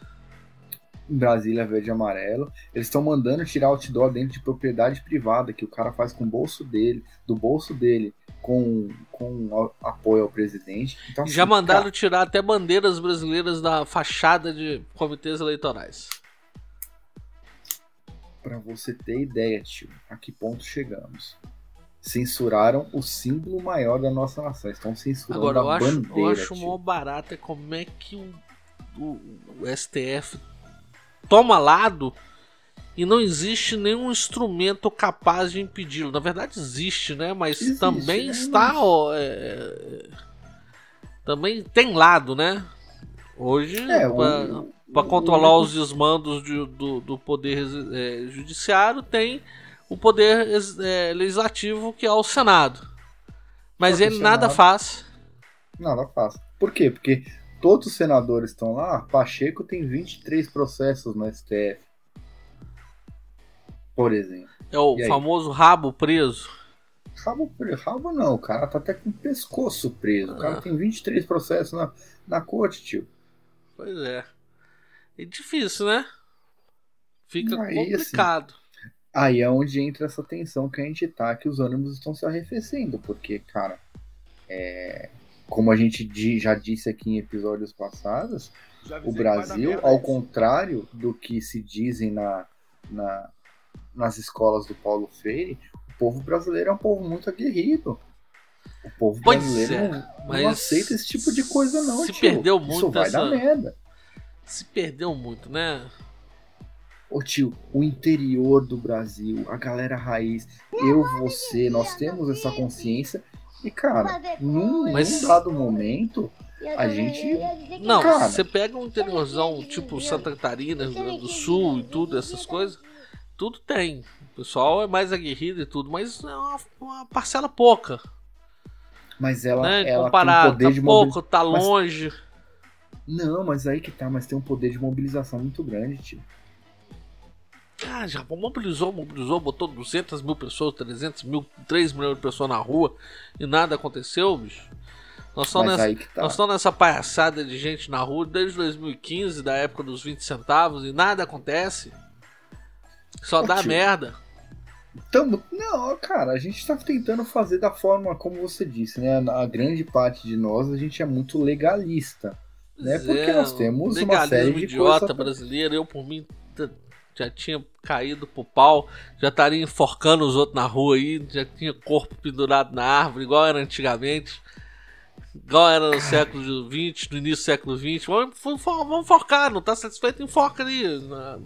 Speaker 2: Em Brasília verde e amarelo. Eles estão mandando tirar outdoor dentro de propriedade privada, que o cara faz com o bolso dele, do bolso dele, com, com apoio ao presidente. Então,
Speaker 1: já
Speaker 2: assim,
Speaker 1: mandaram
Speaker 2: cara,
Speaker 1: tirar até bandeiras brasileiras da fachada de comitês eleitorais.
Speaker 2: pra você ter ideia, tio, a que ponto chegamos. Censuraram o símbolo maior da nossa nação. Estão censurando
Speaker 1: Agora, eu
Speaker 2: a
Speaker 1: acho,
Speaker 2: bandeira.
Speaker 1: eu acho mó barato é como é que o, o- o STF toma lado e não existe nenhum instrumento capaz de impedi-lo. Na verdade, existe, né? Mas
Speaker 2: Existe,
Speaker 1: também
Speaker 2: né?
Speaker 1: está. ó, é, também tem lado, né? Hoje,
Speaker 2: É, o
Speaker 1: controlar os desmandos de- do, do poder é, judiciário, tem o poder ex- é, legislativo, que é o Senado. Mas
Speaker 2: Só que o
Speaker 1: ele nada
Speaker 2: Senado-
Speaker 1: faz.
Speaker 2: Nada fácil. Por quê? Porque todos os senadores estão lá. Pacheco tem 23 processos no STF. Por exemplo.
Speaker 1: É o famoso rabo preso.
Speaker 2: Rabo, pre- rabo não, o cara tá até com o pescoço preso. O cara
Speaker 1: Ah.
Speaker 2: tem 23 processos na, na corte, tio.
Speaker 1: Pois é. É difícil, né? Fica
Speaker 2: Aí, assim,
Speaker 1: complicado.
Speaker 2: Aí é onde entra essa tensão que a gente tá, que os ânimos estão se arrefecendo, porque, cara, é, como a gente já disse aqui em episódios passados, o Brasil, ao contrário do que se dizem na, na- nas escolas do Paulo Freire, o povo brasileiro é um povo muito aguerrido. O povo
Speaker 1: Pois
Speaker 2: brasileiro
Speaker 1: é,
Speaker 2: não,
Speaker 1: mas
Speaker 2: não aceita esse tipo de coisa, não.
Speaker 1: se
Speaker 2: tio.
Speaker 1: perdeu
Speaker 2: Isso
Speaker 1: muito
Speaker 2: vai
Speaker 1: essa-
Speaker 2: dar merda.
Speaker 1: Se perdeu muito, né?
Speaker 2: Ô tio, o interior do Brasil, a galera raiz, eu, você, nós temos essa consciência. E, cara, num,
Speaker 1: Mas-
Speaker 2: num dado momento, a gente.
Speaker 1: Não,
Speaker 2: Cara.
Speaker 1: você pega um interiorzão tipo Santa Catarina, Rio Grande do Sul e tudo, essas coisas, tudo tem. O pessoal é mais aguerrido e tudo, mas é uma, uma parcela pouca,
Speaker 2: Mas ela,
Speaker 1: né?
Speaker 2: ela tem
Speaker 1: Comparado,
Speaker 2: poder
Speaker 1: tá
Speaker 2: de mobilização.
Speaker 1: pouco, tá
Speaker 2: mas-
Speaker 1: longe.
Speaker 2: Não, mas aí que tá, mas tem um poder de mobilização muito grande, tio.
Speaker 1: Ah, já mobilizou, mobilizou, botou 200 mil pessoas, 300 mil, 3 milhões de pessoas na rua e nada aconteceu, bicho. Nós estamos nessa,
Speaker 2: tá.
Speaker 1: nós estamos nessa palhaçada de gente na rua desde 2015, da época dos 20 centavos, e nada acontece. Só
Speaker 2: Ô,
Speaker 1: dá
Speaker 2: tio.
Speaker 1: merda.
Speaker 2: Tamo... Não, cara, a gente tá tentando fazer da forma como você disse, né? A grande parte de nós, a gente é muito legalista. Né? Porque
Speaker 1: é,
Speaker 2: nós temos uma série de
Speaker 1: idiota
Speaker 2: coisas-
Speaker 1: brasileiro, eu por mim já tinha caído pro pau, já estaria enforcando os outros na rua aí, já tinha corpo pendurado na árvore, igual era antigamente. Igual era no século XX, no início do século XX. Vamos, forcar, não tá satisfeito? Enforca ali na,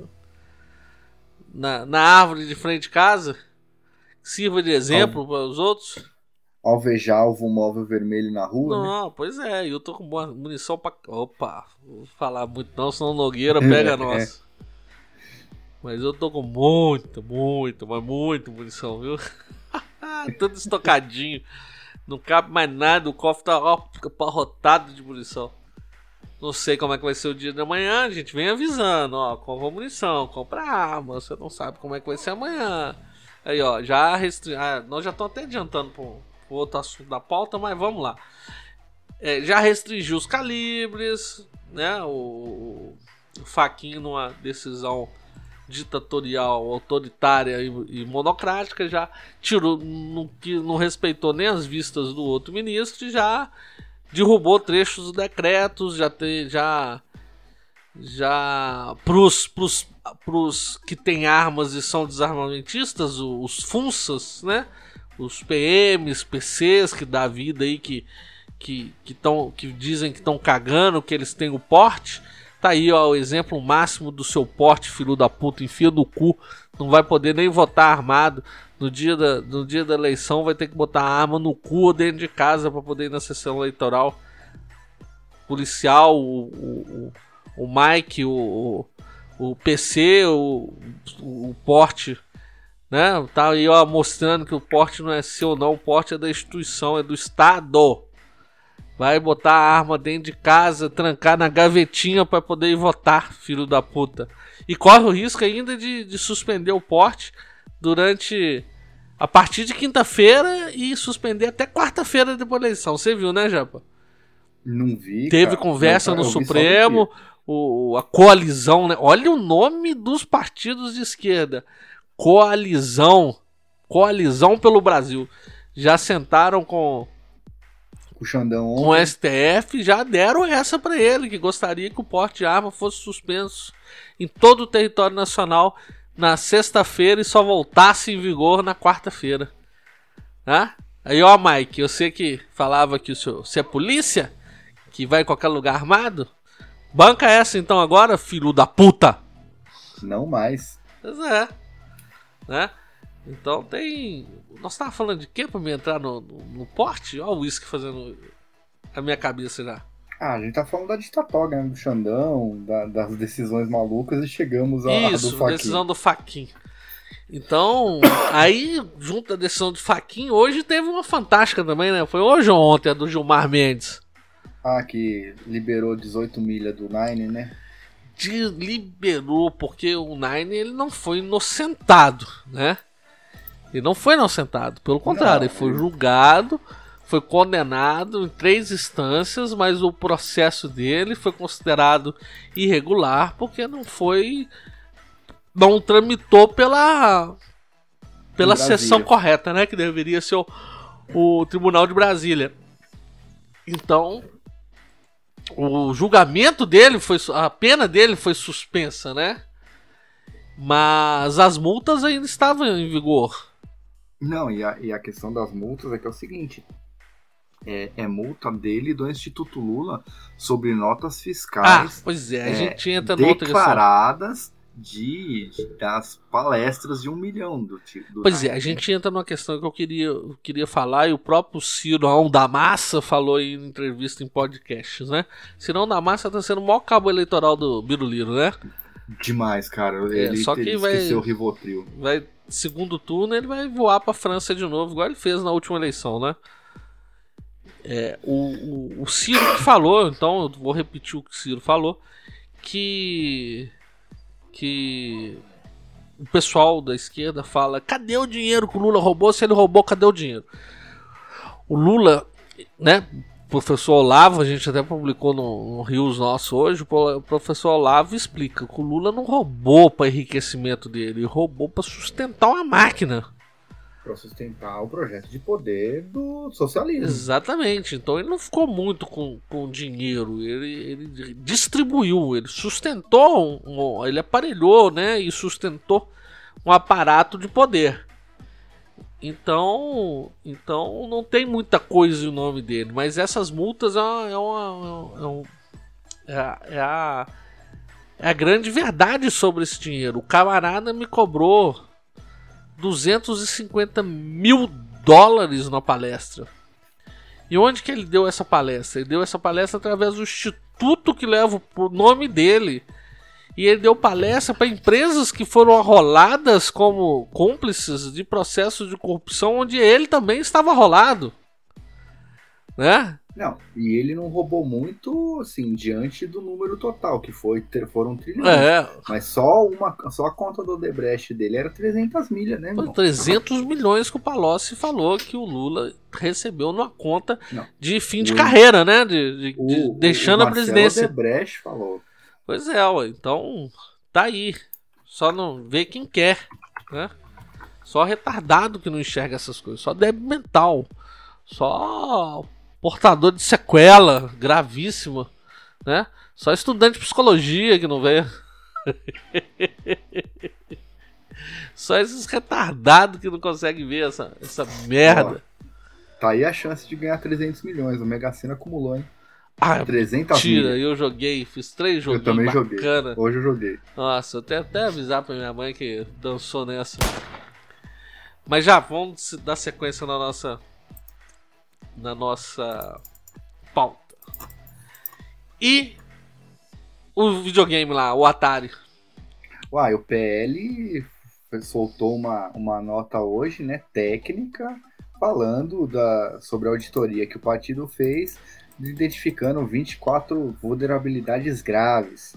Speaker 1: na, na árvore de frente de casa. Sirva de exemplo para os outros.
Speaker 2: Alvejar alvo móvel vermelho na rua, né?
Speaker 1: Não, pois é, eu tô com munição pra. Opa, vou falar muito não, senão o Nogueira pega
Speaker 2: É.
Speaker 1: nós. Mas eu tô com muita, muita, mas muita munição, viu? Tudo estocadinho. Não cabe mais nada, o cofre tá ó, abarrotado de munição. Não sei como é que vai ser o dia de amanhã, a gente vem avisando, ó, compra munição, compra arma, você não sabe como é que vai ser amanhã. Aí, ó, já restri... ah, nós já estamos até adiantando pro, pro outro assunto da pauta, mas vamos lá. É, já restringiu os calibres, né? O, o Faquinho numa decisão ditatorial, autoritária e, e monocrática já tirou, não, que não respeitou nem as vistas do outro ministro, e já derrubou trechos dos decretos, já tem, já já pros, pros, pros que têm armas e são desarmamentistas, o- os FUNSAs, né? Os PMs, PCs que dá vida aí que que que, tão, que dizem que estão cagando, que eles têm o porte. Tá aí, ó, o exemplo máximo do seu porte, filho da puta, enfia no cu, não vai poder nem votar armado. No dia da, no dia da eleição vai ter que botar a arma no cu ou dentro de casa para poder ir na sessão eleitoral. Policial, o, o, o, Mike, o, o, PC, o, o porte, né? Tá aí ó, mostrando que o porte não é seu não, o porte é da instituição, é do Estado. Vai botar a arma dentro de casa, trancar na gavetinha para poder ir votar, filho da puta. E corre o risco ainda de, de suspender o porte durante. a partir de quinta-feira e suspender até quarta-feira depois da eleição. Você viu, né, Japa?
Speaker 2: Não vi.
Speaker 1: Teve
Speaker 2: cara.
Speaker 1: conversa
Speaker 2: Não,
Speaker 1: no
Speaker 2: vi só
Speaker 1: Supremo, o, a coalizão, né? Olha o nome dos partidos de esquerda. Coalizão. Coalizão pelo Brasil. Já sentaram Com
Speaker 2: o Xandão
Speaker 1: com o
Speaker 2: ontem.
Speaker 1: STF já deram essa para ele, que gostaria que o porte de arma fosse suspenso em todo o território nacional na sexta-feira e só voltasse em vigor na quarta-feira. Tá? Aí, ó, Mike, eu sei que falava que o senhor, você é polícia, que vai em qualquer lugar armado. Banca essa então agora, filho da puta!
Speaker 2: Não mais.
Speaker 1: Pois é. Né? Então tem. Nós tava falando de quê pra me entrar no, no, no porte? Olha o uísque fazendo a minha cabeça já.
Speaker 2: Ah, a gente tá falando da ditatória, né? Do Xandão, da- das decisões malucas e chegamos do
Speaker 1: Isso,
Speaker 2: Faquin.
Speaker 1: decisão do Faquin. Então, aí, junto da decisão do Faquin, hoje teve uma fantástica também, né? Foi hoje ou ontem, a do Gilmar Mendes.
Speaker 2: Ah, que liberou 18 milha do Nine, né?
Speaker 1: De- liberou, porque o Nine ele não foi inocentado, né? Ele não foi inocentado, pelo contrário,
Speaker 2: Não,
Speaker 1: ele foi julgado, foi condenado em três instâncias, mas o processo dele foi considerado irregular porque não foi. não tramitou pela. pela sessão correta, né? Que deveria ser o, o Tribunal de Brasília. Então, o julgamento dele foi. a pena dele foi suspensa, né? Mas as multas ainda estavam em vigor.
Speaker 2: Não, e a, e a questão das multas é que é o seguinte: é, é multa dele do Instituto Lula sobre notas
Speaker 1: Ah,
Speaker 2: fiscais
Speaker 1: pois é, a
Speaker 2: é,
Speaker 1: gente entra numa outra questão.
Speaker 2: declaradas de, de- das palestras de um milhão do, ti- do
Speaker 1: Pois é, a gente entra numa questão que eu queria, eu queria falar, e o próprio Cirão da Massa falou em entrevista em podcasts, né? Cirão da Massa tá sendo o maior cabo eleitoral do Biruliro, né?
Speaker 2: Demais, cara.
Speaker 1: É,
Speaker 2: Ele,
Speaker 1: só que
Speaker 2: ele
Speaker 1: vai-
Speaker 2: esqueceu o Rivotril.
Speaker 1: Vai, segundo turno, ele vai voar pra França de novo, igual ele fez na última eleição, né? É, o, o, o Ciro que falou, então eu vou repetir o que o Ciro falou, que que o pessoal da esquerda fala: cadê o dinheiro que o Lula roubou? Se ele roubou, cadê o dinheiro? O Lula, né? O professor Olavo, a gente até publicou no, no Rios nosso hoje. O pro- o professor Olavo explica que o Lula não roubou para enriquecimento dele, ele roubou para sustentar uma máquina.
Speaker 2: Pra sustentar o projeto de poder do socialismo.
Speaker 1: Exatamente. Então ele não ficou muito com, com dinheiro. Ele, ele distribuiu, ele sustentou, um- ele aparelhou, né? E sustentou um aparato de poder. Então, então não tem muita coisa em nome dele. Mas essas multas é uma, é uma- é é é a é a grande verdade sobre esse dinheiro. O camarada me cobrou 250 mil dólares na palestra. E onde que ele deu essa palestra? Ele deu essa palestra através do instituto que leva o nome dele. E ele deu palestra para empresas que foram arroladas como cúmplices de processos de corrupção onde ele também estava arrolado. Né?
Speaker 2: Não, e ele não roubou muito, assim, diante do número total, que foi, ter- foram trilhões.
Speaker 1: É,
Speaker 2: Mas só, uma, só a conta do Odebrecht dele era 300 milhas, né,
Speaker 1: foi
Speaker 2: irmão?
Speaker 1: 300 milhões que o Palocci falou que o Lula recebeu numa conta
Speaker 2: Não.
Speaker 1: de fim de
Speaker 2: O-
Speaker 1: carreira, né? De, de-
Speaker 2: O- o-
Speaker 1: deixando
Speaker 2: o
Speaker 1: a presidência.
Speaker 2: Odebrecht falou.
Speaker 1: Pois é, ué. então tá aí. Só não vê quem quer, né? Só retardado que não enxerga essas coisas, só débil mental, só portador de sequela gravíssima, né? Só estudante de psicologia que não vê. Só esses retardados que não conseguem ver essa, essa merda.
Speaker 2: Tá aí a chance de ganhar 300 milhões. O Mega Sena acumulou, hein?
Speaker 1: Ah,
Speaker 2: 300
Speaker 1: mentira,
Speaker 2: milhas.
Speaker 1: eu joguei, fiz três
Speaker 2: Eu
Speaker 1: joguinhos
Speaker 2: também joguei.
Speaker 1: bacana.
Speaker 2: Hoje eu joguei.
Speaker 1: Nossa, eu até, até avisar pra minha mãe que dançou nessa. Mas já, vamos dar sequência na nossa. Na nossa pauta. E o videogame lá, o Atari.
Speaker 2: Uai, o PL soltou uma, uma nota hoje, né, técnica, falando da, sobre a auditoria que o partido fez, identificando 24 vulnerabilidades graves.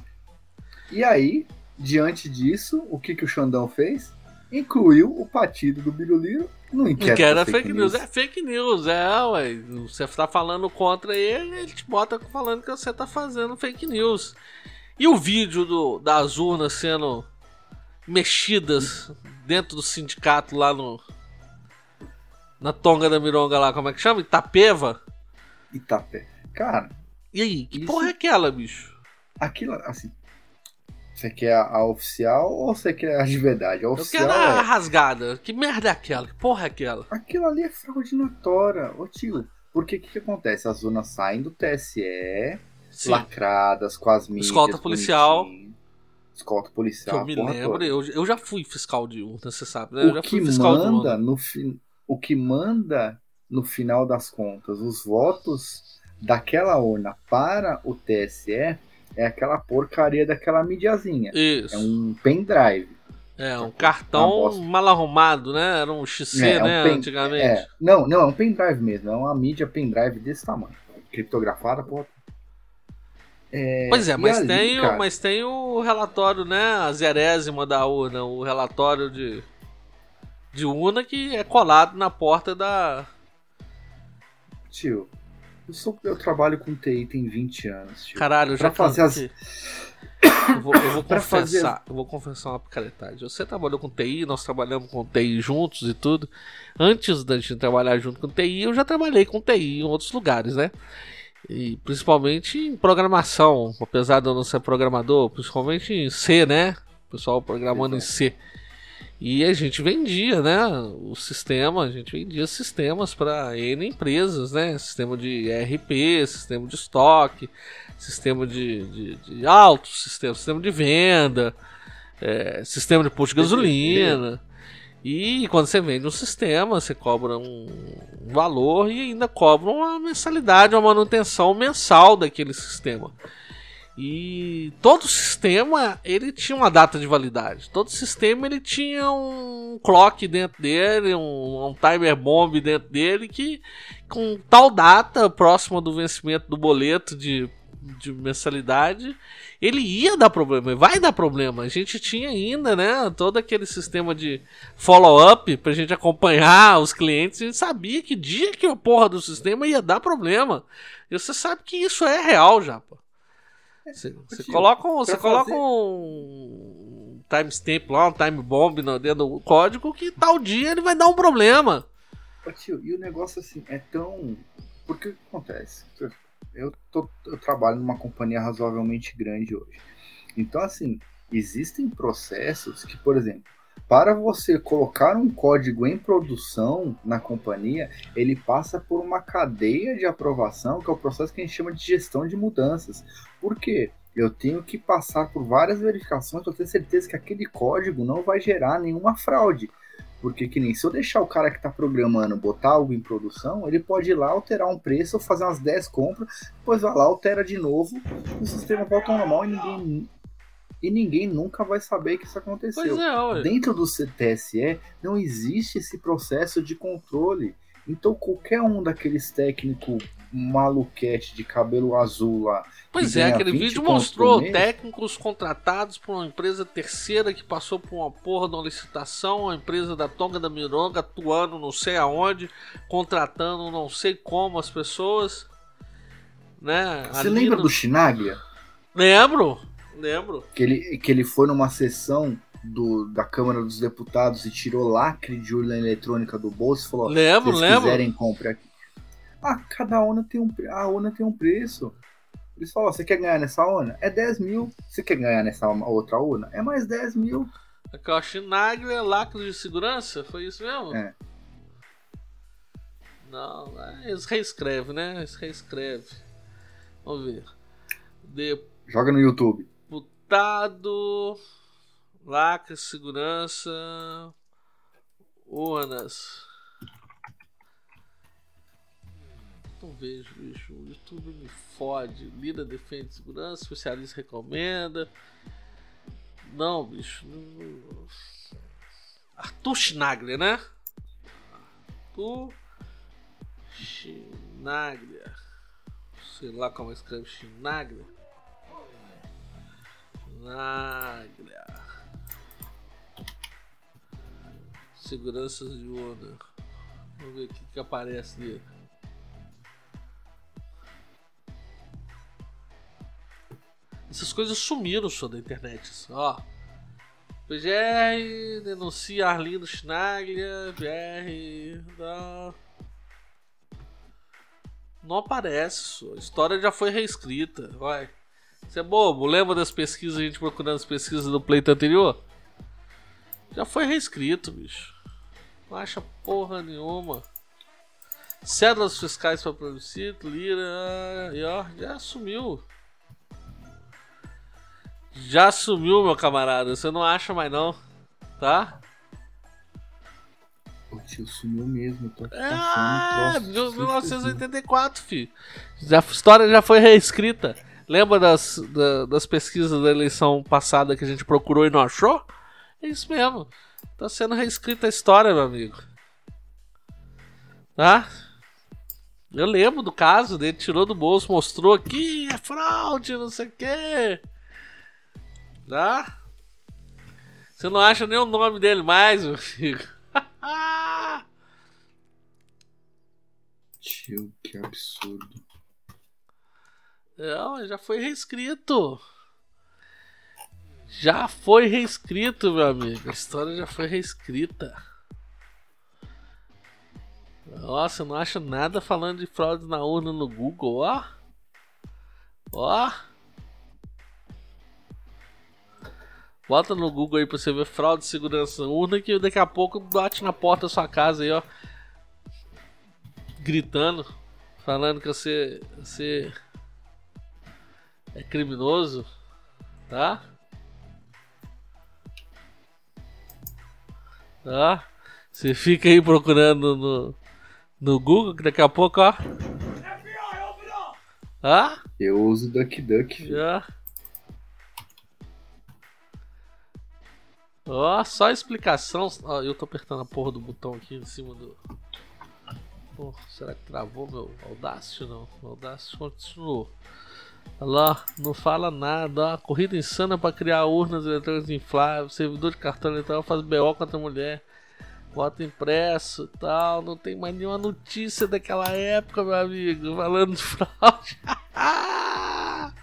Speaker 2: E aí, diante disso, o que, que o Xandão fez? Incluiu o partido do Biruliro no inquérito.
Speaker 1: que era
Speaker 2: do
Speaker 1: fake news. É fake news, é, ué. Você tá falando contra ele, ele te bota falando que você tá fazendo fake news. E o vídeo do, das urnas sendo mexidas dentro do sindicato lá no. Na Tonga da Mironga lá, como é que chama? Itapeva?
Speaker 2: Itapé. Cara,
Speaker 1: E aí, que
Speaker 2: Isso-
Speaker 1: porra é aquela, bicho?
Speaker 2: aquilo, assim, você quer a, a oficial ou você quer a de verdade? A
Speaker 1: Eu
Speaker 2: oficial
Speaker 1: quero a
Speaker 2: é...
Speaker 1: rasgada. Que merda é aquela? Que porra é aquela?
Speaker 2: Aquilo ali é fraude notória, ô tio. Porque o que, que acontece? As urnas saem do TSE,
Speaker 1: Sim,
Speaker 2: lacradas, com as mídias.
Speaker 1: Escolta policial.
Speaker 2: bonitinho. Escolta
Speaker 1: que
Speaker 2: policial.
Speaker 1: eu me lembro. Eu, eu já fui fiscal de urna, você sabe, né? Eu
Speaker 2: O
Speaker 1: já
Speaker 2: que
Speaker 1: fui fiscal de
Speaker 2: manda
Speaker 1: urna.
Speaker 2: no fi... o que manda no final das contas, os votos daquela urna para o TSE é aquela porcaria daquela mídiazinha.
Speaker 1: Isso.
Speaker 2: É um pendrive.
Speaker 1: É, um cartão mal arrumado, né? Era um XC, é, né? É um pen... Antigamente.
Speaker 2: É. Não, não, é um pendrive mesmo. É uma mídia pendrive desse tamanho. Criptografada, pô.
Speaker 1: É, pois é, mas, ali, tem, cara... mas tem o relatório, né? A zerésima da urna, o relatório de, de urna que é colado na porta da.
Speaker 2: Tio, eu, sou, eu trabalho com TI tem 20 anos. Tio.
Speaker 1: Caralho, eu já
Speaker 2: fazer as...
Speaker 1: Eu vou, eu vou confessar, fazer... eu vou confessar uma picaretagem. Você trabalhou com TI, nós trabalhamos com TI juntos e tudo. Antes da gente trabalhar junto com TI, eu já trabalhei com TI em outros lugares, né? E principalmente em programação, apesar de eu não ser programador, principalmente em C, né? O pessoal programando em C. E a gente vendia, né? O sistema, a gente vendia sistemas para N empresas, né? Sistema de ERP, sistema de estoque, sistema de, de, de alto, sistema, sistema de venda, é, sistema de posto de gasolina. E quando você vende um sistema, você cobra um valor e ainda cobra uma mensalidade, uma manutenção mensal daquele sistema. E todo sistema ele tinha uma data de validade. Todo sistema ele tinha um clock dentro dele, um, um timer bomb dentro dele que com tal data próxima do vencimento do boleto de, de mensalidade ele ia dar problema, vai dar problema. A gente tinha ainda, né, todo aquele sistema de follow-up pra gente acompanhar os clientes. A gente sabia que dia que a porra do sistema ia dar problema. E você sabe que isso é real, Japa. Você, você coloca, um, você coloca um timestamp lá, um time bomb dentro do código que tal dia ele vai dar um problema.
Speaker 2: Tio, e o negócio assim é tão. Porque o que acontece? Eu, tô, eu trabalho numa companhia razoavelmente grande hoje. Então, assim, existem processos que, por exemplo, para você colocar um código em produção na companhia, ele passa por uma cadeia de aprovação, que é o processo que a gente chama de gestão de mudanças. Por quê? Eu tenho que passar por várias verificações para ter certeza que aquele código não vai gerar nenhuma fraude. Porque que nem se eu deixar o cara que está programando botar algo em produção, ele pode ir lá alterar um preço, fazer umas 10 compras, depois vai lá, altera de novo, o sistema volta ao normal e ninguém e ninguém nunca vai saber que isso aconteceu.
Speaker 1: É,
Speaker 2: Dentro do CTSE não existe esse processo de controle. Então qualquer um daqueles técnicos maluquete de cabelo azul lá.
Speaker 1: Pois é, aquele vídeo mostrou técnicos contratados por uma empresa terceira que passou por uma porra de uma licitação, a empresa da Tonga da Mironga atuando não sei aonde, contratando não sei como as pessoas. Né?
Speaker 2: Você lembra no... do Chinaglia?
Speaker 1: Lembro. Lembro.
Speaker 2: Que ele, que ele foi numa sessão do, da Câmara dos Deputados e tirou lacre de urna eletrônica do bolso e falou:
Speaker 1: lembro, se lembro.
Speaker 2: quiserem, compre aqui. Ah, cada ONA tem um, a tem um preço. Eles falam: você quer ganhar nessa ONA? É 10 mil. Você quer ganhar nessa outra ONA? É mais 10 mil.
Speaker 1: Ó, Chinagre é lacre de segurança? Foi isso mesmo?
Speaker 2: É.
Speaker 1: Não, eles reescrevem, né? Eles reescrevem. Vamos ver. De...
Speaker 2: Joga no YouTube.
Speaker 1: Deputado, lacre, segurança, urnas. Não vejo, bicho. O YouTube me fode. Lida defende segurança, especialista recomenda. Não, bicho. Arthur Schnagler, né? Arthur Schnagler. Sei lá como escreve Schnagler. Naglia. Seguranças de onda. Vamos ver o que, que aparece ali. Essas coisas sumiram só da internet. Ó. PGR denuncia Arlindo Schnaglia. BR. Não. Não aparece. A história já foi reescrita. Vai. Você é bobo, lembra das pesquisas, a gente procurando as pesquisas do pleito anterior? Já foi reescrito, bicho. Não acha porra nenhuma. Cédulas fiscais para plebiscito, lira, e ó, já sumiu. Já sumiu, meu camarada. Você não acha mais não, tá?
Speaker 2: O tio sumiu mesmo. Tô
Speaker 1: é, 1984, filho. Já, a história já foi reescrita. Lembra das, da, das pesquisas da eleição passada que a gente procurou e não achou? É isso mesmo. Tá sendo reescrita a história, meu amigo. Tá? Eu lembro do caso dele, tirou do bolso, mostrou aqui, é fraude, não sei o quê. Tá? Você não acha nem o nome dele mais, meu filho.
Speaker 2: Tio, que absurdo.
Speaker 1: Não, já foi reescrito. Já foi reescrito, meu amigo. A história já foi reescrita. Nossa, eu não acho nada falando de fraude na urna no Google, ó. Ó. Bota no Google aí pra você ver fraude de segurança na urna que daqui a pouco bate na porta da sua casa aí, ó. Gritando. Falando que você, você é criminoso, tá? Tá? Você fica aí procurando no, no Google, que daqui a pouco, ó. Ah?
Speaker 2: Eu uso DuckDuck.
Speaker 1: Já. Ó, só explicação. Ó, eu tô apertando a porra do botão aqui em cima do. Pô, será que travou meu Audacity? Não, o Audacity continuou. Olha lá, não fala nada. Ó, corrida insana para criar urnas eletrônicas infláveis. Servidor de cartão eletrônico faz BO contra a mulher voto impresso e tal. Não tem mais nenhuma notícia daquela época, meu amigo, falando de fraude.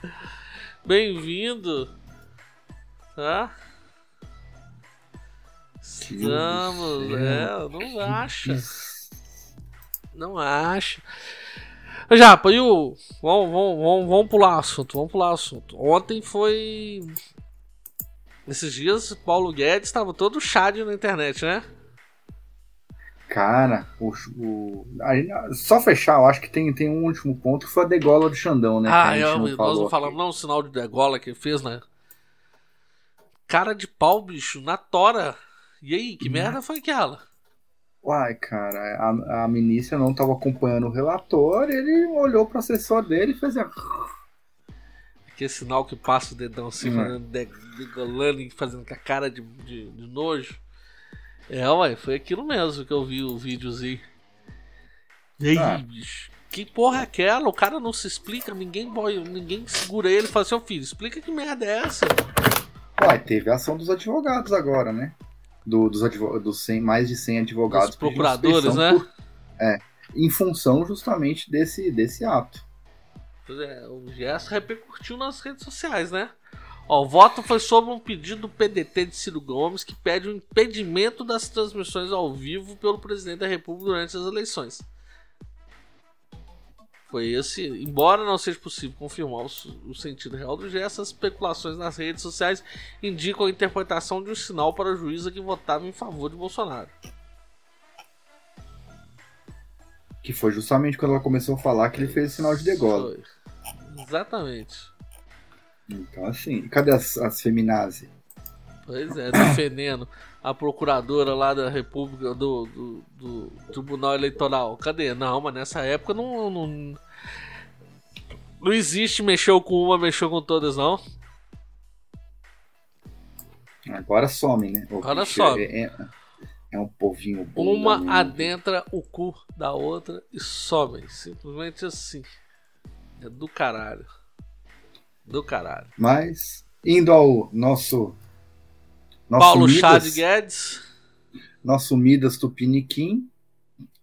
Speaker 1: Bem-vindo, tá? Estamos, é, não acha. Não acho. Japa, e o. Vamos, vamos, vamos, vamos pular o assunto, vamos pular assunto. Ontem foi. Esses dias, Paulo Guedes estava todo chade na internet, né?
Speaker 2: Cara, o, o só fechar, eu acho que tem, tem um último ponto que foi a degola do Xandão, né?
Speaker 1: Ah, eu, não nós não falamos, não, o sinal de degola que ele fez, né? Cara de pau, bicho, na tora. E aí, que hum. merda foi aquela?
Speaker 2: Uai, cara, a, a ministra não estava acompanhando o relator, ele olhou pro assessor dele e fez.
Speaker 1: Aquele sinal que passa o dedão assim, hum. fazendo, degolando e fazendo com a cara de, de, de nojo. É, ué, foi aquilo mesmo que eu vi o videozinho. E aí, ah. bicho? Que porra é aquela? O cara não se explica, ninguém, boy, ninguém segura ele e fala assim, ô filho, explica que merda é essa.
Speaker 2: Ué, teve a ação dos advogados agora, né? Do, dos dos 100, mais de 100 advogados. Dos
Speaker 1: procuradores, né? Por,
Speaker 2: é, em função justamente desse, desse ato.
Speaker 1: Pois é, o gesto repercutiu nas redes sociais, né? Ó, o voto foi sobre um pedido do PDT de Ciro Gomes que pede o impedimento das transmissões ao vivo pelo presidente da República durante as eleições. Foi esse, embora não seja possível confirmar o, o sentido real do gesto, as especulações nas redes sociais indicam a interpretação de um sinal para a juíza que votava em favor de Bolsonaro.
Speaker 2: Que foi justamente quando ela começou a falar que ele fez o sinal de degola.
Speaker 1: Foi. Exatamente.
Speaker 2: Então, assim, cadê as, as feminazes?
Speaker 1: Pois é, defendendo a procuradora lá da República, do, do, do, Tribunal Eleitoral. Cadê? Não, mas nessa época não, não. Não existe mexeu com uma, mexeu com todas, não.
Speaker 2: Agora some, né?
Speaker 1: O Agora some.
Speaker 2: É, é, é, um povinho
Speaker 1: bom. Uma adentra o cu da outra e some. Simplesmente assim. É do caralho. Do caralho.
Speaker 2: Mas, indo ao nosso.
Speaker 1: Nosso Paulo Midas, Chad Guedes.
Speaker 2: Nosso Midas Tupiniquim.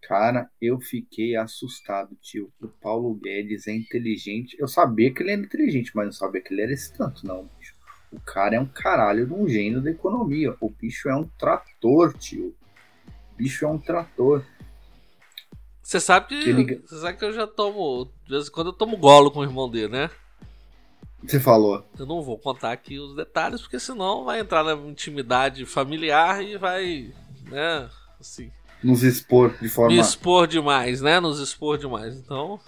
Speaker 2: Cara, eu fiquei assustado, tio. O Paulo Guedes é inteligente. Eu sabia que ele era inteligente, mas não sabia que ele era esse tanto, não, bicho. O cara é um caralho de um gênio da economia. O bicho é um trator, tio. O bicho é um trator.
Speaker 1: Você sabe que, ele... você sabe que eu já tomo. De vez em quando eu tomo golo com o irmão dele, né?
Speaker 2: Você falou.
Speaker 1: Eu não vou contar aqui os detalhes, porque senão vai entrar na intimidade familiar e vai, né, assim...
Speaker 2: Nos expor de forma...
Speaker 1: Nos expor demais, né, nos expor demais, então...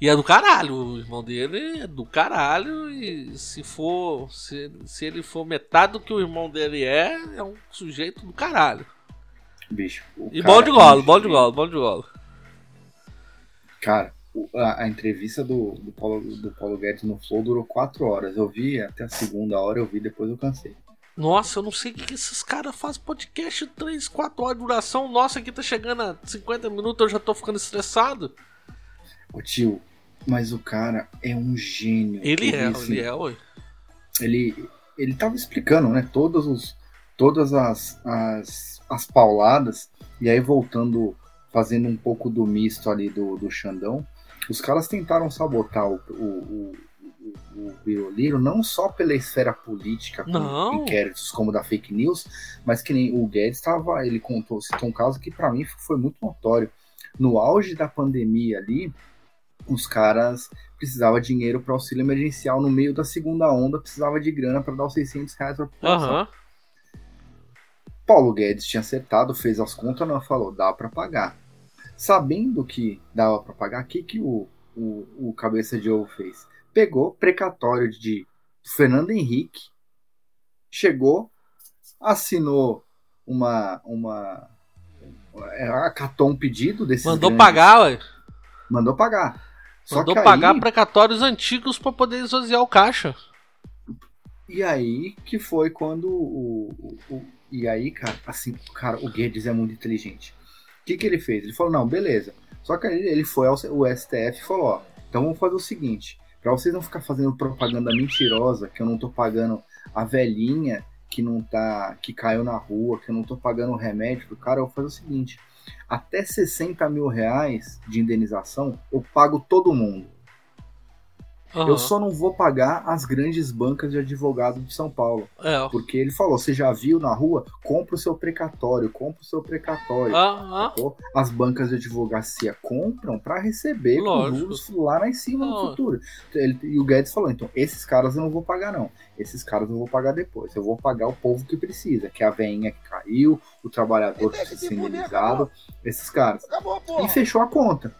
Speaker 1: E é do caralho, o irmão dele é do caralho e se for, se, se ele for metade do que o irmão dele é, é um sujeito do caralho.
Speaker 2: Bicho.
Speaker 1: E bom de golo, bom de golo, bom de golo.
Speaker 2: Cara, a, a, entrevista do, do, Paulo, do Paulo Guedes no Flow durou quatro horas. Eu vi até a segunda hora, eu vi, depois eu cansei.
Speaker 1: Nossa, eu não sei o que esses caras fazem podcast 3, 4 horas de duração. Nossa, aqui tá chegando a 50 minutos, eu já tô ficando estressado.
Speaker 2: Ô tio, mas o cara é um gênio.
Speaker 1: Ele, é, assim, ele é, oi.
Speaker 2: Ele, ele tava explicando, né, todos os, todas as, as, as pauladas, e aí voltando, fazendo um pouco do misto ali do, do Xandão, os caras tentaram sabotar o, o, o, o Biroliro não só pela esfera política, com inquéritos como da fake news, mas que nem o Guedes estava, ele contou, citou um caso que para mim foi muito notório. No auge da pandemia ali, os caras precisavam de dinheiro para auxílio emergencial no meio da segunda onda, precisava de grana para dar os 600 reais para população. Uhum. Paulo Guedes tinha acertado, fez as contas, não falou, dá para pagar. Sabendo que dava para pagar, o que, que o, o, o cabeça de ovo fez? Pegou precatório de Fernando Henrique, chegou, assinou uma. uma acatou um pedido desse.
Speaker 1: Mandou grandes, pagar, ué.
Speaker 2: Mandou pagar.
Speaker 1: Só Mandou pagar aí, precatórios antigos para poder esvaziar o caixa.
Speaker 2: E aí que foi quando o, o, o, E aí, cara, assim, cara, o Guedes é muito inteligente. O que, que ele fez? Ele falou, não, beleza. Só que ele foi ao o STF e falou, ó, então vamos fazer o seguinte, para vocês não ficar fazendo propaganda mentirosa, que eu não tô pagando a velhinha que não tá. que caiu na rua, que eu não tô pagando o remédio do cara, eu vou fazer o seguinte até 60 mil reais de indenização, eu pago todo mundo. Uhum. Eu só não vou pagar as grandes bancas de advogado de São Paulo. É. Porque ele falou: você já viu na rua? Compra o seu precatório, compra o seu precatório. Uhum. As bancas de advocacia compram para receber juros lá lá em cima uhum. no futuro. Ele, e o Guedes falou: então, esses caras eu não vou pagar, não. Esses caras eu vou pagar depois. Eu vou pagar o povo que precisa, que é a veinha que caiu, o trabalhador que precisa ser indenizado, esses caras. Acabou, e fechou a conta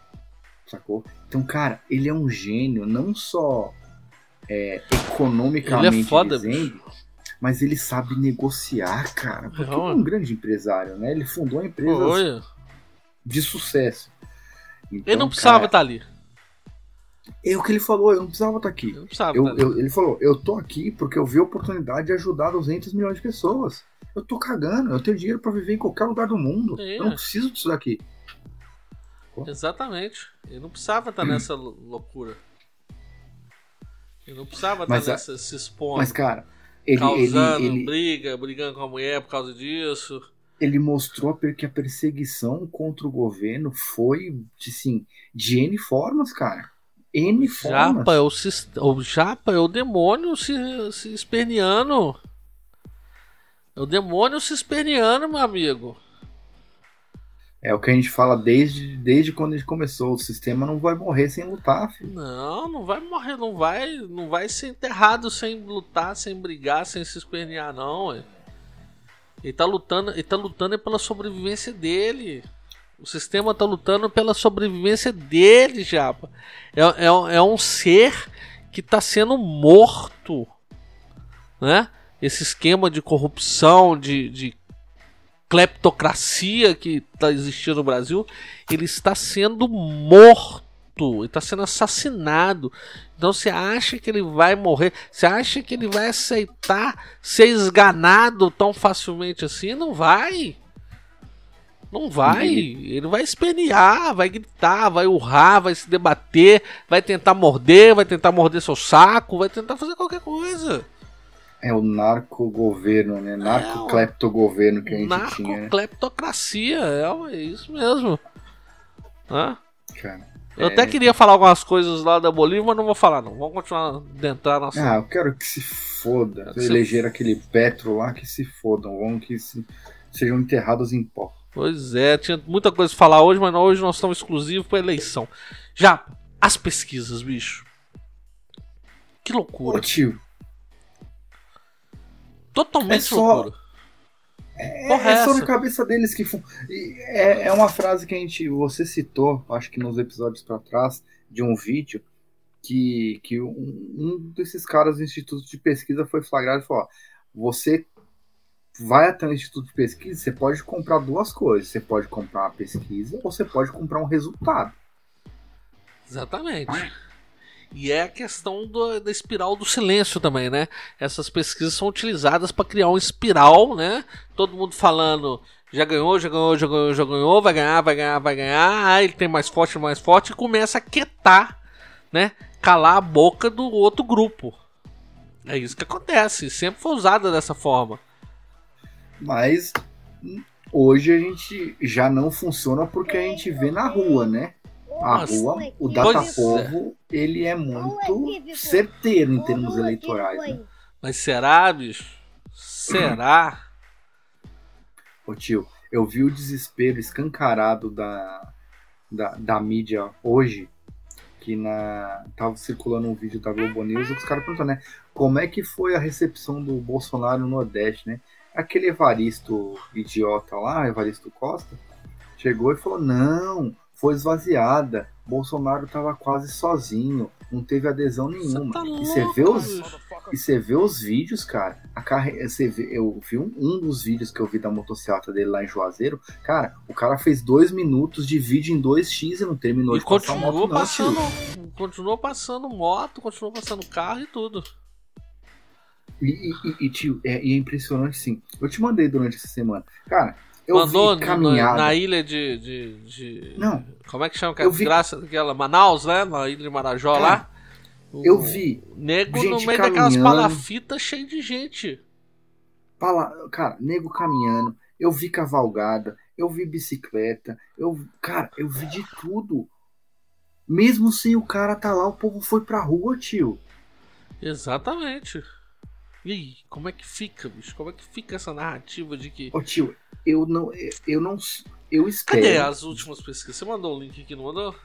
Speaker 2: sacou? Então, cara, ele é um gênio, não só é, economicamente ele é foda, dizendo, mas ele sabe negociar, cara. Porque é um grande empresário, né? Ele fundou uma empresa de sucesso.
Speaker 1: Então, ele não precisava estar tá ali.
Speaker 2: É o que ele falou, eu não precisava estar tá aqui. Eu precisava eu, tá eu, ele falou, eu tô aqui porque eu vi a oportunidade de ajudar 200 milhões de pessoas. Eu tô cagando, eu tenho dinheiro para viver em qualquer lugar do mundo. É. Eu não preciso disso daqui.
Speaker 1: Exatamente. Ele não precisava estar nessa loucura. Ele não precisava mas, estar nessa, se expondo.
Speaker 2: Mas, cara, ele.
Speaker 1: Causando
Speaker 2: ele, ele,
Speaker 1: briga, brigando com a mulher por causa disso.
Speaker 2: Ele mostrou que a perseguição contra o governo foi, assim, de N formas, cara. N formas.
Speaker 1: Japa é o, o Japa é o demônio se, se esperneando. É o demônio se esperneando, meu amigo.
Speaker 2: É o que a gente fala desde, desde quando a gente começou. O sistema não vai morrer sem lutar, filho.
Speaker 1: Não, não vai morrer, não vai, não vai ser enterrado sem lutar, sem brigar, sem se espernear, não. Ele tá lutando, ele tá lutando pela sobrevivência dele. O sistema tá lutando pela sobrevivência dele, Japa. É, é, é um ser que tá sendo morto. Né? Esse esquema de corrupção, de, de cleptocracia que está existindo no Brasil, ele está sendo morto, ele está sendo assassinado. Então você acha que ele vai morrer? Você acha que ele vai aceitar ser esganado tão facilmente assim? Não vai. Não vai. Ele vai espernear, vai gritar, vai urrar, vai se debater, vai tentar morder, vai tentar morder seu saco, vai tentar fazer qualquer coisa.
Speaker 2: É o narco-governo, né? Narco-cleptogoverno que a gente narco tinha.
Speaker 1: Narco-cleptocracia, é, é isso mesmo. Hã? Cara. Eu é... até queria falar algumas coisas lá da Bolívia, mas não vou falar não. Vamos continuar dentro nossa.
Speaker 2: Ah, eu quero que se foda. Que Eleger se... aquele Petro lá, que se fodam. Vamos que se... sejam enterrados em pó.
Speaker 1: Pois é, tinha muita coisa pra falar hoje, mas hoje nós estamos exclusivos pra eleição. Já, as pesquisas, bicho. Que loucura.
Speaker 2: Ô, tio,
Speaker 1: Totalmente é só,
Speaker 2: É, é, é só na cabeça deles que. É, é uma frase que a gente. Você citou, acho que nos episódios para trás, de um vídeo, que, que um, um desses caras do Instituto de Pesquisa foi flagrado e falou: ó, você vai até o Instituto de Pesquisa, você pode comprar duas coisas. Você pode comprar uma pesquisa ou você pode comprar um resultado.
Speaker 1: Exatamente. E é a questão do, da espiral do silêncio também, né? Essas pesquisas são utilizadas para criar uma espiral, né? Todo mundo falando já ganhou, já ganhou, já ganhou, já ganhou, vai ganhar, vai ganhar, vai ganhar. Ah, ele tem mais forte, mais forte e começa a quietar, né? Calar a boca do outro grupo. É isso que acontece, sempre foi usada dessa forma.
Speaker 2: Mas hoje a gente já não funciona porque a gente vê na rua, né? A rua, o Datapovo, é. ele é muito certeiro em termos eleitorais. Né?
Speaker 1: Mas será, bicho? Será?
Speaker 2: Ô tio, eu vi o desespero escancarado da, da, da mídia hoje, que na tava circulando um vídeo da Globo News, e os caras perguntam, né? Como é que foi a recepção do Bolsonaro no Nordeste, né? Aquele Evaristo idiota lá, Evaristo Costa, chegou e falou: não, foi esvaziada. Bolsonaro estava quase sozinho, não teve adesão nenhuma. Tá e você vê os e você vê os vídeos, cara. A carre... você vê... eu vi um, um, dos vídeos que eu vi da motocicleta dele lá em Juazeiro. Cara, o cara fez dois minutos de vídeo em 2x e não terminou
Speaker 1: e de passar moto, passando, não, Continuou passando moto, continuou passando carro e tudo.
Speaker 2: E, e, e tio, é, e é impressionante sim. Eu te mandei durante essa semana. Cara, eu
Speaker 1: Mandou
Speaker 2: vi caminhada.
Speaker 1: na ilha de, de, de,
Speaker 2: Não.
Speaker 1: Como é que chama aquela vi... graça daquela? Manaus, né? Na ilha de Marajó lá.
Speaker 2: eu vi.
Speaker 1: Nego no meio caminhando. daquelas palafitas cheio de gente.
Speaker 2: Pala... Cara, nego caminhando. Eu vi cavalgada. Eu vi bicicleta. Eu, cara, eu vi de tudo. Mesmo sem o cara tá lá, o povo foi pra rua, tio.
Speaker 1: Exatamente. E aí, como é que fica, bicho? Como é que fica essa narrativa de que.
Speaker 2: Ô tio, eu não. Eu não. Eu espero.
Speaker 1: Cadê as últimas pesquisas? Você mandou um link aqui, não mandou?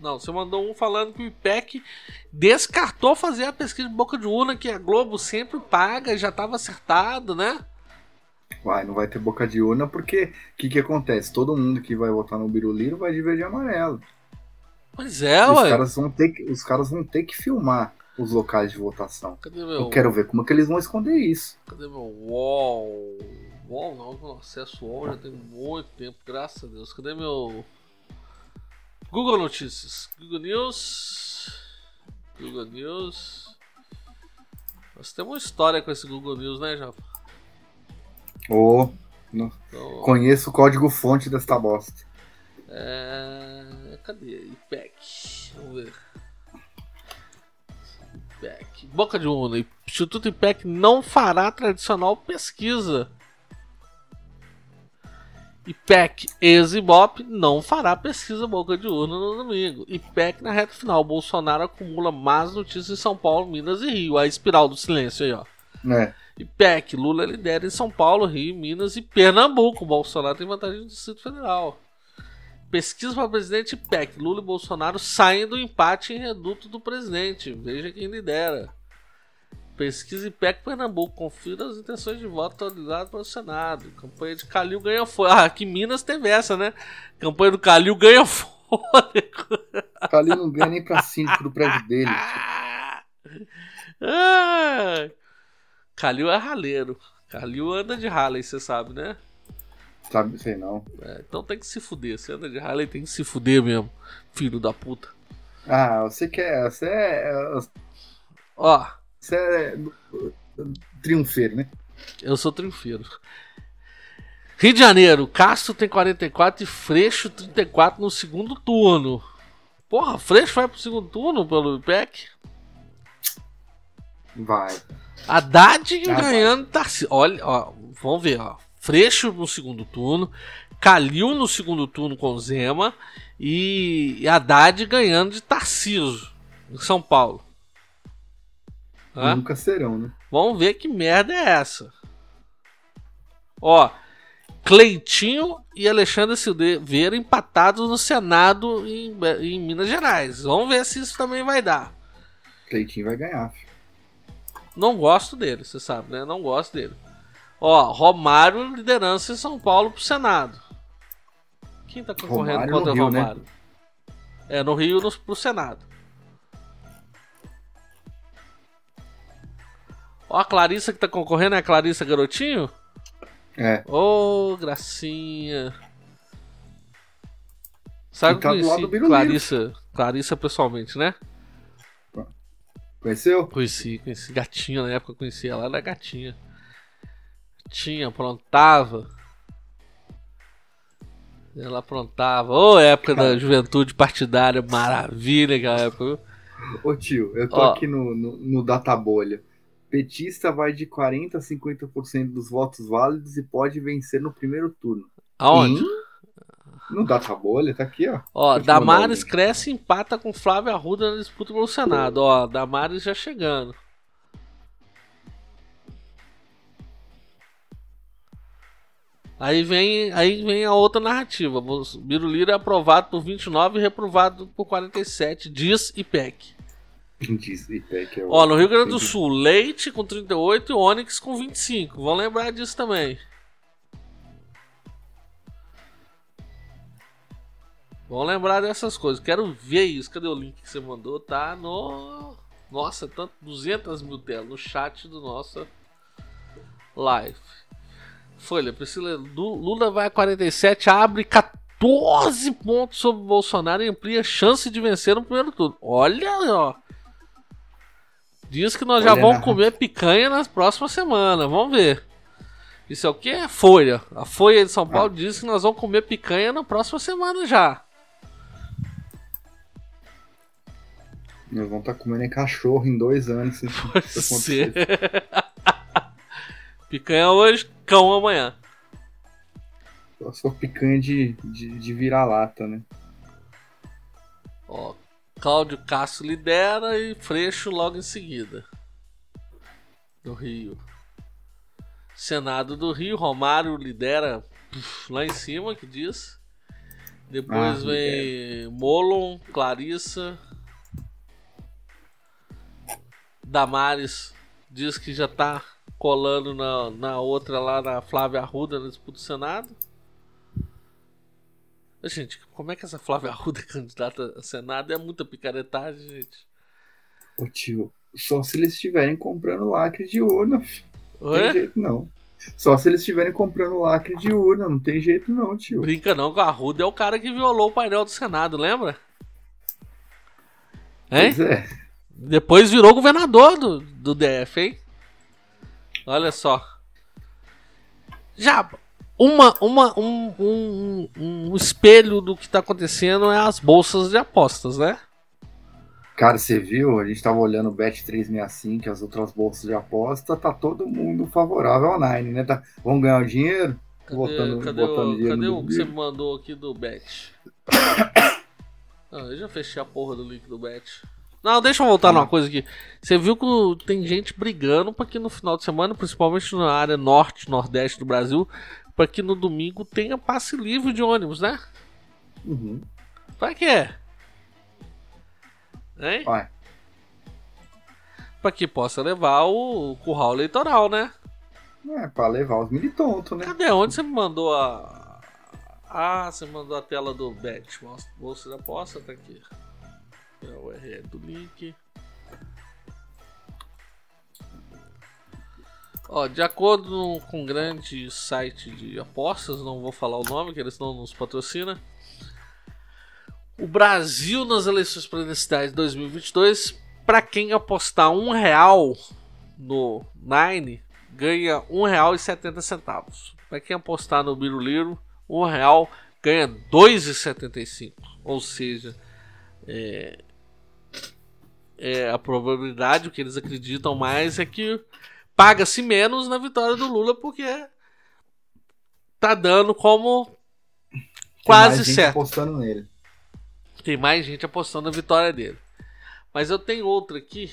Speaker 1: Não, você mandou um falando que o IPEC descartou fazer a pesquisa de boca de urna que a Globo sempre paga e já estava acertado, né?
Speaker 2: Vai, não vai ter boca de urna porque o que, que acontece? Todo mundo que vai votar no Biruliro vai de verde e amarelo.
Speaker 1: Pois é,
Speaker 2: os
Speaker 1: ué.
Speaker 2: Caras vão ter que, os caras vão ter que filmar os locais de votação.
Speaker 1: Cadê meu...
Speaker 2: Eu quero ver como é que eles vão esconder isso.
Speaker 1: Cadê meu wall? Wall não, eu acesso wall já tem muito tempo, graças a Deus. Cadê meu. Google Notícias. Google News. Google News. Nós temos uma história com esse Google News, né, Japa?
Speaker 2: Oh, então... conheço o código fonte desta bosta.
Speaker 1: É... Cadê? IPEC. Vamos ver. IPEC. Boca de urna. Instituto IPEC não fará tradicional pesquisa. IPEC ex-Ibope não fará pesquisa boca de urna no domingo. IPEC na reta final. Bolsonaro acumula más notícias em São Paulo, Minas e Rio. A espiral do silêncio aí, ó.
Speaker 2: É.
Speaker 1: IPEC, Lula lidera em São Paulo, Rio, Minas e Pernambuco. Bolsonaro tem vantagem no Distrito Federal. Pesquisa para presidente IPEC. Lula e Bolsonaro saem do empate em reduto do presidente. Veja quem lidera. Pesquisa IPEC Pernambuco. Confira as intenções de voto atualizadas para o Senado. Campanha de Calil ganha fôlego. Ah, aqui em Minas teve essa, né? Campanha do Calil ganha fôlego.
Speaker 2: Calil não ganha nem para cinco do prédio dele.
Speaker 1: ah, Calil é raleiro. Calil anda de Harley, você sabe, né?
Speaker 2: Sabe, sei não.
Speaker 1: É, então tem que se fuder. Você anda de Harley, tem que se fuder mesmo. Filho da puta.
Speaker 2: Ah, você quer. Você é.
Speaker 1: Ó.
Speaker 2: Você é. Triunfeiro, né?
Speaker 1: Eu sou triunfeiro. Rio de Janeiro, Castro tem 44 e Freixo 34 no segundo turno. Porra, Freixo vai pro segundo turno pelo IPEC?
Speaker 2: Vai.
Speaker 1: Haddad ah, ganhando Tarcísio. Olha, ó, vamos ver, ó. Freixo no segundo turno, Calil no segundo turno com Zema e Haddad ganhando de Tarciso em São Paulo.
Speaker 2: Nunca serão, né?
Speaker 1: Vamos ver que merda é essa. Ó, Cleitinho e Alexandre Silveira empatados no Senado em, em Minas Gerais. Vamos ver se isso também vai dar.
Speaker 2: Cleitinho vai ganhar. Filho.
Speaker 1: Não gosto dele, você sabe, né? Não gosto dele. Ó, Romário liderança em São Paulo pro Senado. Quem tá concorrendo Romário contra o Romário? Né? É, no Rio no, pro Senado. Ó, a Clarissa que tá concorrendo é a Clarissa Garotinho?
Speaker 2: É.
Speaker 1: Ô, oh, gracinha. Sabe
Speaker 2: tá
Speaker 1: conheci. Clarissa, Clarissa pessoalmente, né?
Speaker 2: Conheceu?
Speaker 1: Conheci, conheci gatinha na época, conheci ela, era gatinha. Tinha, aprontava. Ela aprontava. Ô, época da
Speaker 2: Cara.
Speaker 1: juventude partidária, maravilha aquela época, viu?
Speaker 2: Ô tio, eu tô
Speaker 1: Ó.
Speaker 2: aqui no, no, no Databolha. Petista vai de 40% a 50% dos votos válidos e pode vencer no primeiro turno.
Speaker 1: Aonde?
Speaker 2: Em- No Databolha, tá aqui, ó.
Speaker 1: Ó, Damares cresce e empata com Flávia Arruda na disputa pelo Senado. Ó, Damares já chegando. Aí vem, aí vem a outra narrativa. O Biruliro é aprovado por 29 e reprovado por 47. Diz IPEC.
Speaker 2: Diz IPEC é o-
Speaker 1: Ó, no Rio Grande do Sul, Leite com 38 e Onyx com 25. Vão lembrar disso também. Vão lembrar dessas coisas. Quero ver isso. Cadê o link que você mandou? Tá no. Nossa, tanto 200 mil telas no chat do nosso live. Folha, Priscila, Lu- Lula vai a 47, abre 14 pontos sobre o Bolsonaro e amplia a chance de vencer no primeiro turno. Olha, ó. Diz que nós já
Speaker 2: Olha
Speaker 1: vamos
Speaker 2: na-
Speaker 1: comer picanha nas próximas semanas. Vamos ver. Isso é o que? É Folha. A Folha de São Paulo diz que nós vamos comer picanha na próxima semana já.
Speaker 2: Nós vamos estar comendo é cachorro em dois anos. se
Speaker 1: Você.
Speaker 2: acontecer.
Speaker 1: picanha hoje, cão amanhã.
Speaker 2: Só picanha de, de, de vira-lata, né?
Speaker 1: Ó, Cláudio Castro lidera e Freixo logo em seguida. Do Rio. Senado do Rio, Romário lidera puf, lá em cima, que diz. Depois
Speaker 2: Ah,
Speaker 1: vem Molon, Clarissa. Damares diz que já tá colando na, na outra lá, na Flávia Arruda, na disputa do Senado. Gente, como é que essa Flávia Arruda é candidata a Senado? É muita picaretagem, gente.
Speaker 2: Ô tio, só se eles estiverem comprando lacre de urna. Não tem jeito não. Só se eles estiverem comprando lacre de urna, não tem jeito não, tio.
Speaker 1: Brinca não, que o Arruda é o cara que violou o painel do Senado, lembra? Hein?
Speaker 2: Pois é.
Speaker 1: Depois virou governador do, do DF, hein? Olha só. Já, uma, uma, um, um, um- espelho do que tá acontecendo é as bolsas de apostas, né?
Speaker 2: Cara, você viu? A gente tava olhando o Bet 365, as outras bolsas de aposta, tá todo mundo favorável ao Nine, né? Tá, vamos ganhar o dinheiro?
Speaker 1: Cadê,
Speaker 2: Botando-
Speaker 1: cadê,
Speaker 2: botando
Speaker 1: o,
Speaker 2: dinheiro
Speaker 1: cadê o que você mandou aqui do Bet? Ah, eu já fechei a porra do link do Bet. Não, deixa eu voltar
Speaker 2: Ah.
Speaker 1: numa coisa aqui. Você viu que tem gente brigando para que no final de semana, principalmente na área norte, nordeste do Brasil, para que no domingo tenha passe livre de ônibus, né?
Speaker 2: Uhum.
Speaker 1: Pra quê? Hein?
Speaker 2: Vai.
Speaker 1: Pra que possa levar o curral eleitoral, né?
Speaker 2: É, pra levar os militontos, né?
Speaker 1: Cadê? Onde você me mandou a. Ah, você mandou a tela do Bet. Bolsa da aposta, tá aqui. É o URL do link. Ó, de acordo com um grande site de apostas, não vou falar o nome, que eles não nos patrocina. O Brasil nas eleições presidenciais de 2022, para quem apostar um real no Nine, ganha R$ 1,70. Para quem apostar no Biruliro, um real ganha R$ 2,75. Ou seja, é, é, a probabilidade, o que eles acreditam mais é que paga-se menos na vitória do Lula, porque tá dando como
Speaker 2: Tem
Speaker 1: quase
Speaker 2: mais gente
Speaker 1: certo.
Speaker 2: apostando nele.
Speaker 1: Tem mais gente apostando na vitória dele. Mas eu tenho outra aqui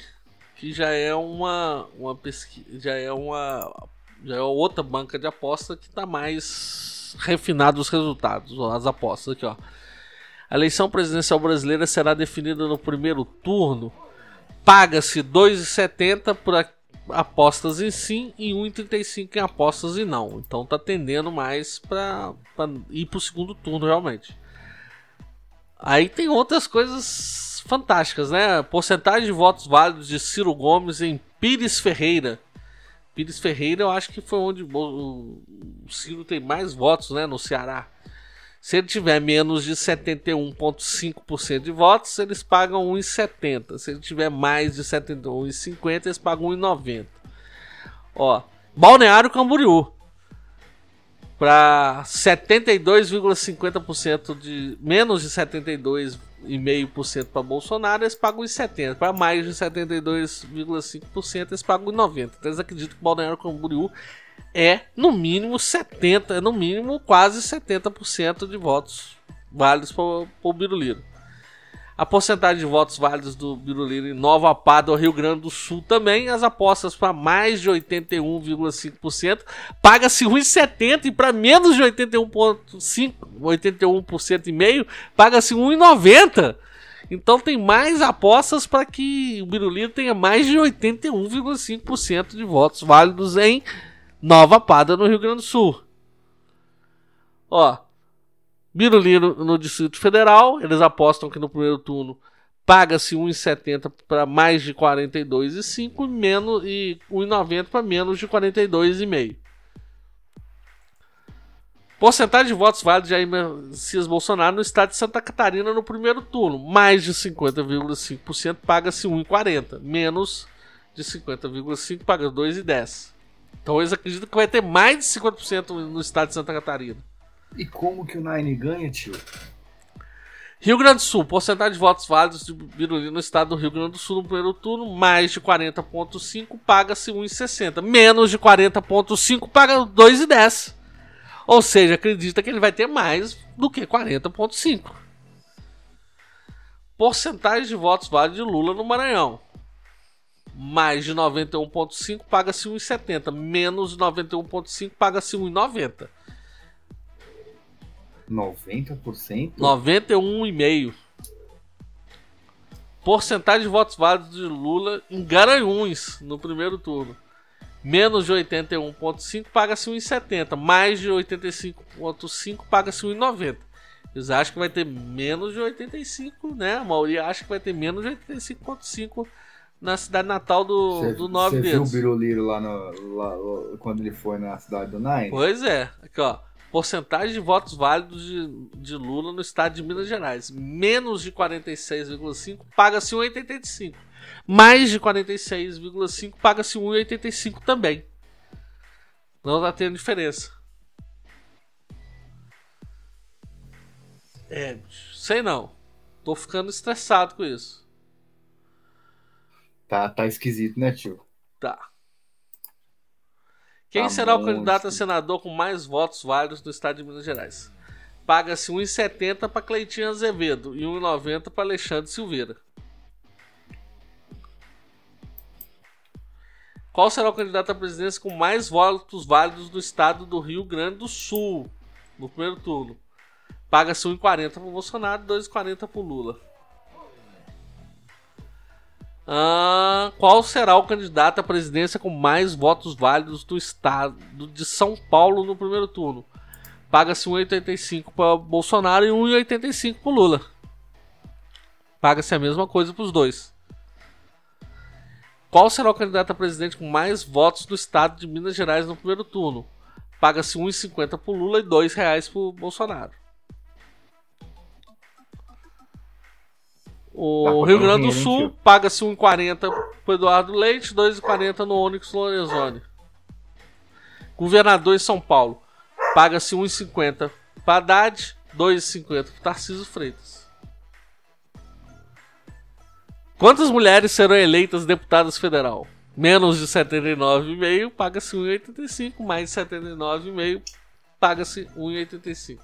Speaker 1: que já é uma uma pesquisa, já é uma já é outra banca de aposta que está mais refinado os resultados, as apostas aqui, ó. A eleição presidencial brasileira será definida no primeiro turno. Paga-se 2,70 por a- apostas em sim e 1,35 em apostas em não. Então tá tendendo mais para ir pro segundo turno realmente. Aí tem outras coisas fantásticas, né? Porcentagem de votos válidos de Ciro Gomes em Pires Ferreira. Pires Ferreira, eu acho que foi onde o Ciro tem mais votos, né, no Ceará. Se ele tiver menos de 71,5% de votos, eles pagam 1,70. Se ele tiver mais de 71,50, eles pagam 1,90. Ó, Balneário Camboriú para 72,50% de menos de 72,5% para Bolsonaro, eles pagam 70. Para mais de 72,5%, eles pagam 90. Então eles acreditam que o Balneário Camboriú é no mínimo 70, é no mínimo quase 70% de votos válidos para o Biruliro. A porcentagem de votos válidos do Biruliro em Nova Pádua, Rio Grande do Sul também. As apostas para mais de 81,5%. Paga-se 1,70% e para menos de 81,5%, 81% e meio, paga-se 1,90%. Então tem mais apostas para que o Biruliro tenha mais de 81,5% de votos válidos em Nova Pádua, no Rio Grande do Sul. Ó, Biruliro no Distrito Federal, eles apostam que no primeiro turno paga-se 1,70 para mais de 42,5 e menos e 1,90 para menos de 42,5. Porcentagem de votos válidos de Jair Messias Bolsonaro no estado de Santa Catarina no primeiro turno, mais de 50,5% paga-se 1,40, menos de 50,5 paga 2,10. Então eles acreditam que vai ter mais de 50% no estado de Santa Catarina.
Speaker 2: E como que o Nine ganha, tio?
Speaker 1: Rio Grande do Sul, porcentagem de votos válidos de Biruli no estado do Rio Grande do Sul no primeiro turno, mais de 40,5 paga-se 1,60. Menos de 40,5 paga 2,10. Ou seja, acredita que ele vai ter mais do que 40,5. Porcentagem de votos válidos de Lula no Maranhão. Mais de 91,5 paga-se 1,70. Menos de 91,5 paga-se 1,90.
Speaker 2: 90%?
Speaker 1: 91,5%. Porcentagem de votos válidos de Lula em Garanhuns no primeiro turno. Menos de 81,5 paga-se 1,70. Mais de 85,5 paga-se 1,90. Eles acham que vai ter menos de 85, né? A maioria acha que vai ter menos de 85,5 na cidade natal do, cê, do nove
Speaker 2: deles. Você viu o Biruliro lá, no, lá, quando ele foi na cidade do Nine?
Speaker 1: Pois é. Aqui, ó. Porcentagem de votos válidos de, de Lula no estado de Minas Gerais. Menos de 46,5 paga-se 1,85. Mais de 46,5 paga-se 1,85 também. Não tá tendo diferença. É, sei não. Tô ficando estressado com isso.
Speaker 2: Tá, tá esquisito, né, tio?
Speaker 1: Tá. Quem tá será o candidato a senador com mais votos válidos no estado de Minas Gerais? Paga-se 1,70 para Cleitinho Azevedo e 1,90 para Alexandre Silveira. Qual será o candidato à presidência com mais votos válidos no estado do Rio Grande do Sul no primeiro turno? Paga-se 1,40 para Bolsonaro e 2,40 para Lula. Ah, qual será o candidato à presidência com mais votos válidos do estado de São Paulo no primeiro turno? Paga-se 1,85 para Bolsonaro e 1,85 para Lula. Paga-se a mesma coisa para os dois. Qual será o candidato a presidente com mais votos do estado de Minas Gerais no primeiro turno? Paga-se 1,50 para Lula e R$ 2,00 para Bolsonaro. O Rio Grande do Sul paga-se 1,40 pro Eduardo Leite, 2,40 no Onyx Lorenzoni. Governador em São Paulo paga-se 1,50 para Haddad, 2,50 para Tarcísio Freitas. Quantas mulheres serão eleitas deputadas federal? Menos de 79,5 paga-se 1,85, mais de 79,5 paga-se 1,85.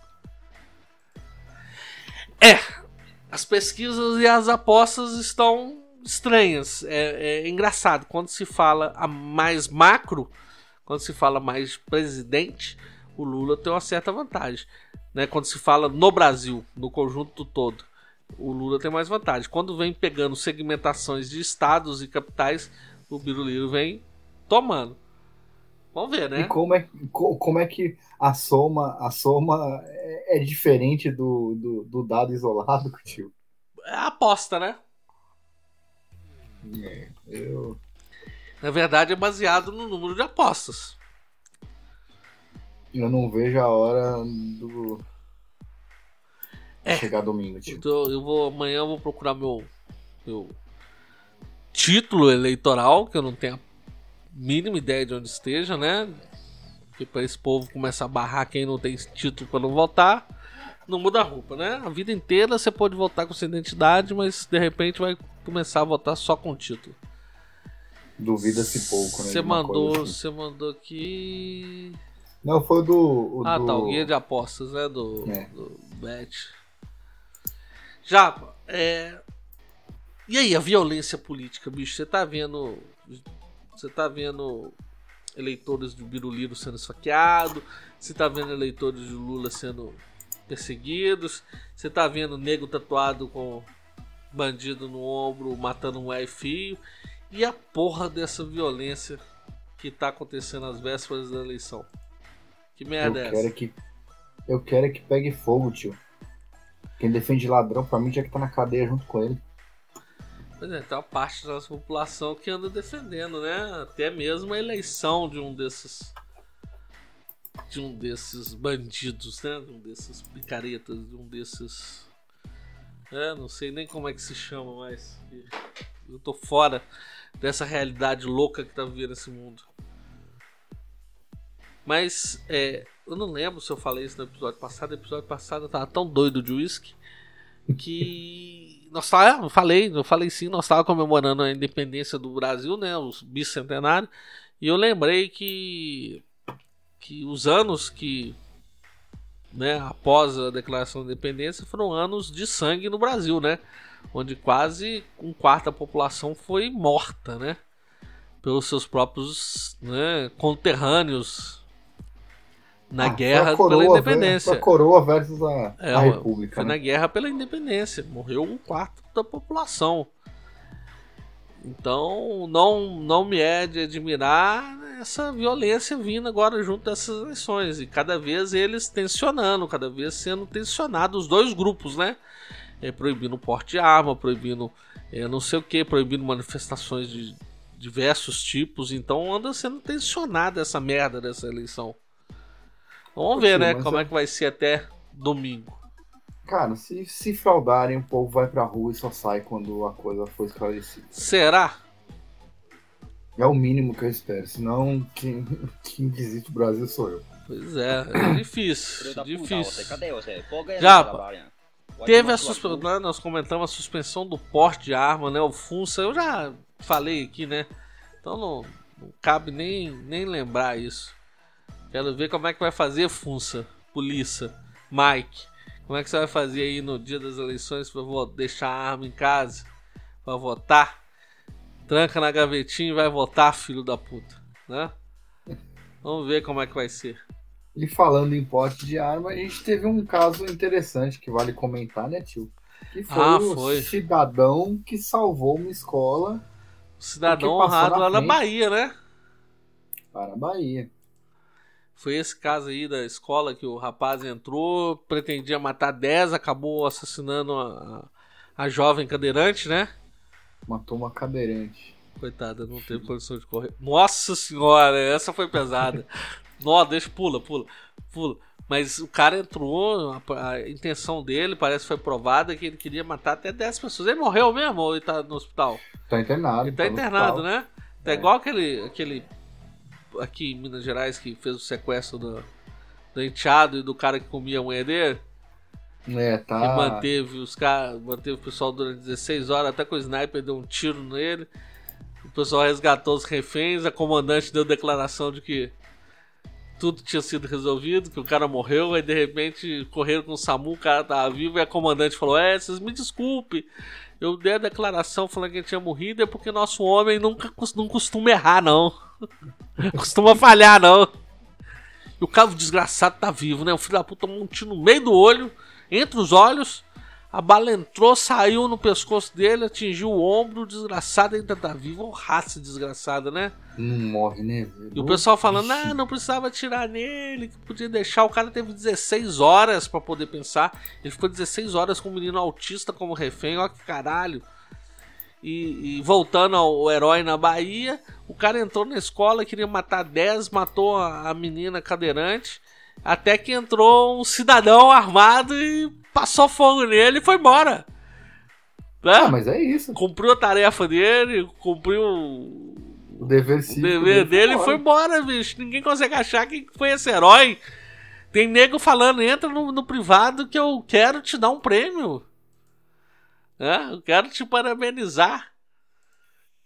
Speaker 1: É, as pesquisas e as apostas estão estranhas. É, é, engraçado. Quando se fala mais macro, quando se fala mais presidente, o Lula tem uma certa vantagem. Né? Quando se fala no Brasil, no conjunto todo, o Lula tem mais vantagem. Quando vem pegando segmentações de estados e capitais, o Biruliro vem tomando. Vamos ver, né?
Speaker 2: E como é, como é que a soma, a soma é, é diferente do, do, do dado isolado, tio?
Speaker 1: É aposta, né?
Speaker 2: É, eu...
Speaker 1: Na verdade, é baseado no número de apostas.
Speaker 2: Eu não vejo a hora do.
Speaker 1: É.
Speaker 2: Chegar domingo, tio.
Speaker 1: Então, eu vou amanhã eu vou procurar meu, meu título eleitoral, que eu não tenho a mínima ideia de onde esteja, né? Porque para esse povo começar a barrar quem não tem título para não votar, não muda a roupa, né? A vida inteira você pode votar com sua identidade, mas de repente vai começar a votar só com título.
Speaker 2: Duvida-se pouco, né?
Speaker 1: Você mandou,
Speaker 2: coisa assim.
Speaker 1: você mandou aqui.
Speaker 2: Não, foi do.
Speaker 1: ah,
Speaker 2: do...
Speaker 1: tá, o guia de apostas, né? Do,
Speaker 2: É.
Speaker 1: do Bet. Já, é. E aí, a violência política, bicho? Você tá vendo. Você tá vendo eleitores de Biruliro sendo esfaqueados, você tá vendo eleitores de Lula sendo perseguidos, você tá vendo nego tatuado com bandido no ombro matando um pai e e a porra dessa violência que tá acontecendo às vésperas da eleição. Que
Speaker 2: Eu
Speaker 1: merda é
Speaker 2: quero,
Speaker 1: essa?
Speaker 2: é que, eu quero é que pegue fogo, tio. Quem defende ladrão, pra mim, tinha que tá na cadeia junto com ele.
Speaker 1: Pois é, tem uma parte da nossa população que anda defendendo, né? Até mesmo a eleição de um desses. De um desses bandidos, né? De um desses picaretas, de um desses. É, não sei nem como é que se chama, mas. Eu tô fora dessa realidade louca que tá vivendo esse mundo. Mas, é, eu não lembro se eu falei isso no episódio passado. No episódio passado eu tava tão doido de uísque que nós eu falei, eu falei sim, nós estávamos comemorando a independência do Brasil, né, os bicentenário, e eu lembrei que que os anos que né, após a declaração da independência foram anos de sangue no Brasil, né, onde quase um quarto da população foi morta, né, pelos seus próprios né, conterrâneos na
Speaker 2: Ah,
Speaker 1: guerra
Speaker 2: foi a
Speaker 1: pela
Speaker 2: coroa
Speaker 1: independência.
Speaker 2: ver- A coroa versus a,
Speaker 1: É,
Speaker 2: a República.
Speaker 1: Foi
Speaker 2: né?
Speaker 1: na guerra pela independência. Morreu um quarto da população. Então, não, não me é de admirar essa violência vindo agora junto dessas eleições. E cada vez eles tensionando, cada vez sendo tensionados os dois grupos, né? É, proibindo o porte de arma, proibindo é, não sei o que, proibindo manifestações de diversos tipos. Então, anda sendo tensionada essa merda dessa eleição. Vamos ver,
Speaker 2: Sim,
Speaker 1: né? Como
Speaker 2: eu-
Speaker 1: é que vai ser até domingo.
Speaker 2: Cara, se se fraudarem, o povo vai pra rua e só sai quando a coisa for esclarecida.
Speaker 1: Será?
Speaker 2: É o mínimo que eu espero. Senão, quem, quem desiste do Brasil sou eu.
Speaker 1: Pois é, é difícil, difícil.
Speaker 3: cadê você? Pogue
Speaker 1: Já, Teve a suspensão,
Speaker 3: cu.
Speaker 1: nós comentamos a suspensão do porte de arma, né? O FUNSA, eu já falei aqui, né? Então não, não cabe nem, nem lembrar isso. Quero ver como é que vai fazer FUNSA, polícia, Mike. Como é que você vai fazer aí no dia das eleições pra deixar a arma em casa pra votar? Tranca na gavetinha e vai votar, filho da puta, né? Vamos ver como é que vai ser.
Speaker 2: E falando em porte de arma, a gente teve um caso interessante que vale comentar, né, tio? Que foi
Speaker 1: Ah,
Speaker 2: o
Speaker 1: foi.
Speaker 2: cidadão que salvou uma escola
Speaker 1: O cidadão honrado
Speaker 2: na
Speaker 1: lá na. Bahia, né?
Speaker 2: para a Bahia.
Speaker 1: Foi esse caso aí da escola que o rapaz entrou, pretendia matar 10, acabou assassinando a, a, jovem cadeirante, né?
Speaker 2: Matou uma cadeirante.
Speaker 1: Coitada, não teve condição de correr. Nossa senhora, essa foi pesada. Nó, deixa, pula, pula, pula. Mas o cara entrou, a, a intenção dele parece que foi provada que ele queria matar até 10 pessoas. Ele morreu mesmo ou ele tá no hospital?
Speaker 2: Tá internado.
Speaker 1: Ele tá
Speaker 2: no
Speaker 1: internado, né? É,
Speaker 2: É.
Speaker 1: igual aquele, aquele aqui em Minas Gerais que fez o sequestro do, do enteado e do cara que comia a mulher dele.
Speaker 2: É,
Speaker 1: Que
Speaker 2: tá.
Speaker 1: manteve os caras, manteve o pessoal durante 16 horas, até com o sniper deu um tiro nele. O pessoal resgatou os reféns, a comandante deu declaração de que tudo tinha sido resolvido, que o cara morreu, aí de repente correram com o SAMU, o cara tava vivo, e a comandante falou: É, vocês me desculpem. Eu dei a declaração falando que ele tinha morrido, é porque nosso homem nunca não costuma errar, não. costuma falhar, não. E o cara o desgraçado tá vivo, né? O filho da puta tomou um tiro no meio do olho, entre os olhos. A bala entrou, saiu no pescoço dele, atingiu o ombro. O desgraçado ainda tá vivo. Ô, raça desgraçada, né?
Speaker 2: Não morre, né? velho?
Speaker 1: E o pessoal falando, ah, não precisava atirar nele, que podia deixar. O cara teve 16 horas pra poder pensar. Ele ficou 16 horas com um menino autista como refém, ó que caralho. E, e voltando ao herói na Bahia, o cara entrou na escola, queria matar 10, matou a, a menina cadeirante. Até que entrou um cidadão armado e passou fogo nele e foi embora. Né?
Speaker 2: Ah, mas é isso.
Speaker 1: Cumpriu a tarefa dele, cumpriu o
Speaker 2: O dever
Speaker 1: o
Speaker 2: cívico
Speaker 1: dever dele e foi embora, bicho. Ninguém consegue achar quem foi esse herói. Tem nego falando, entra no, no privado que eu quero te dar um prêmio. É, eu quero te parabenizar.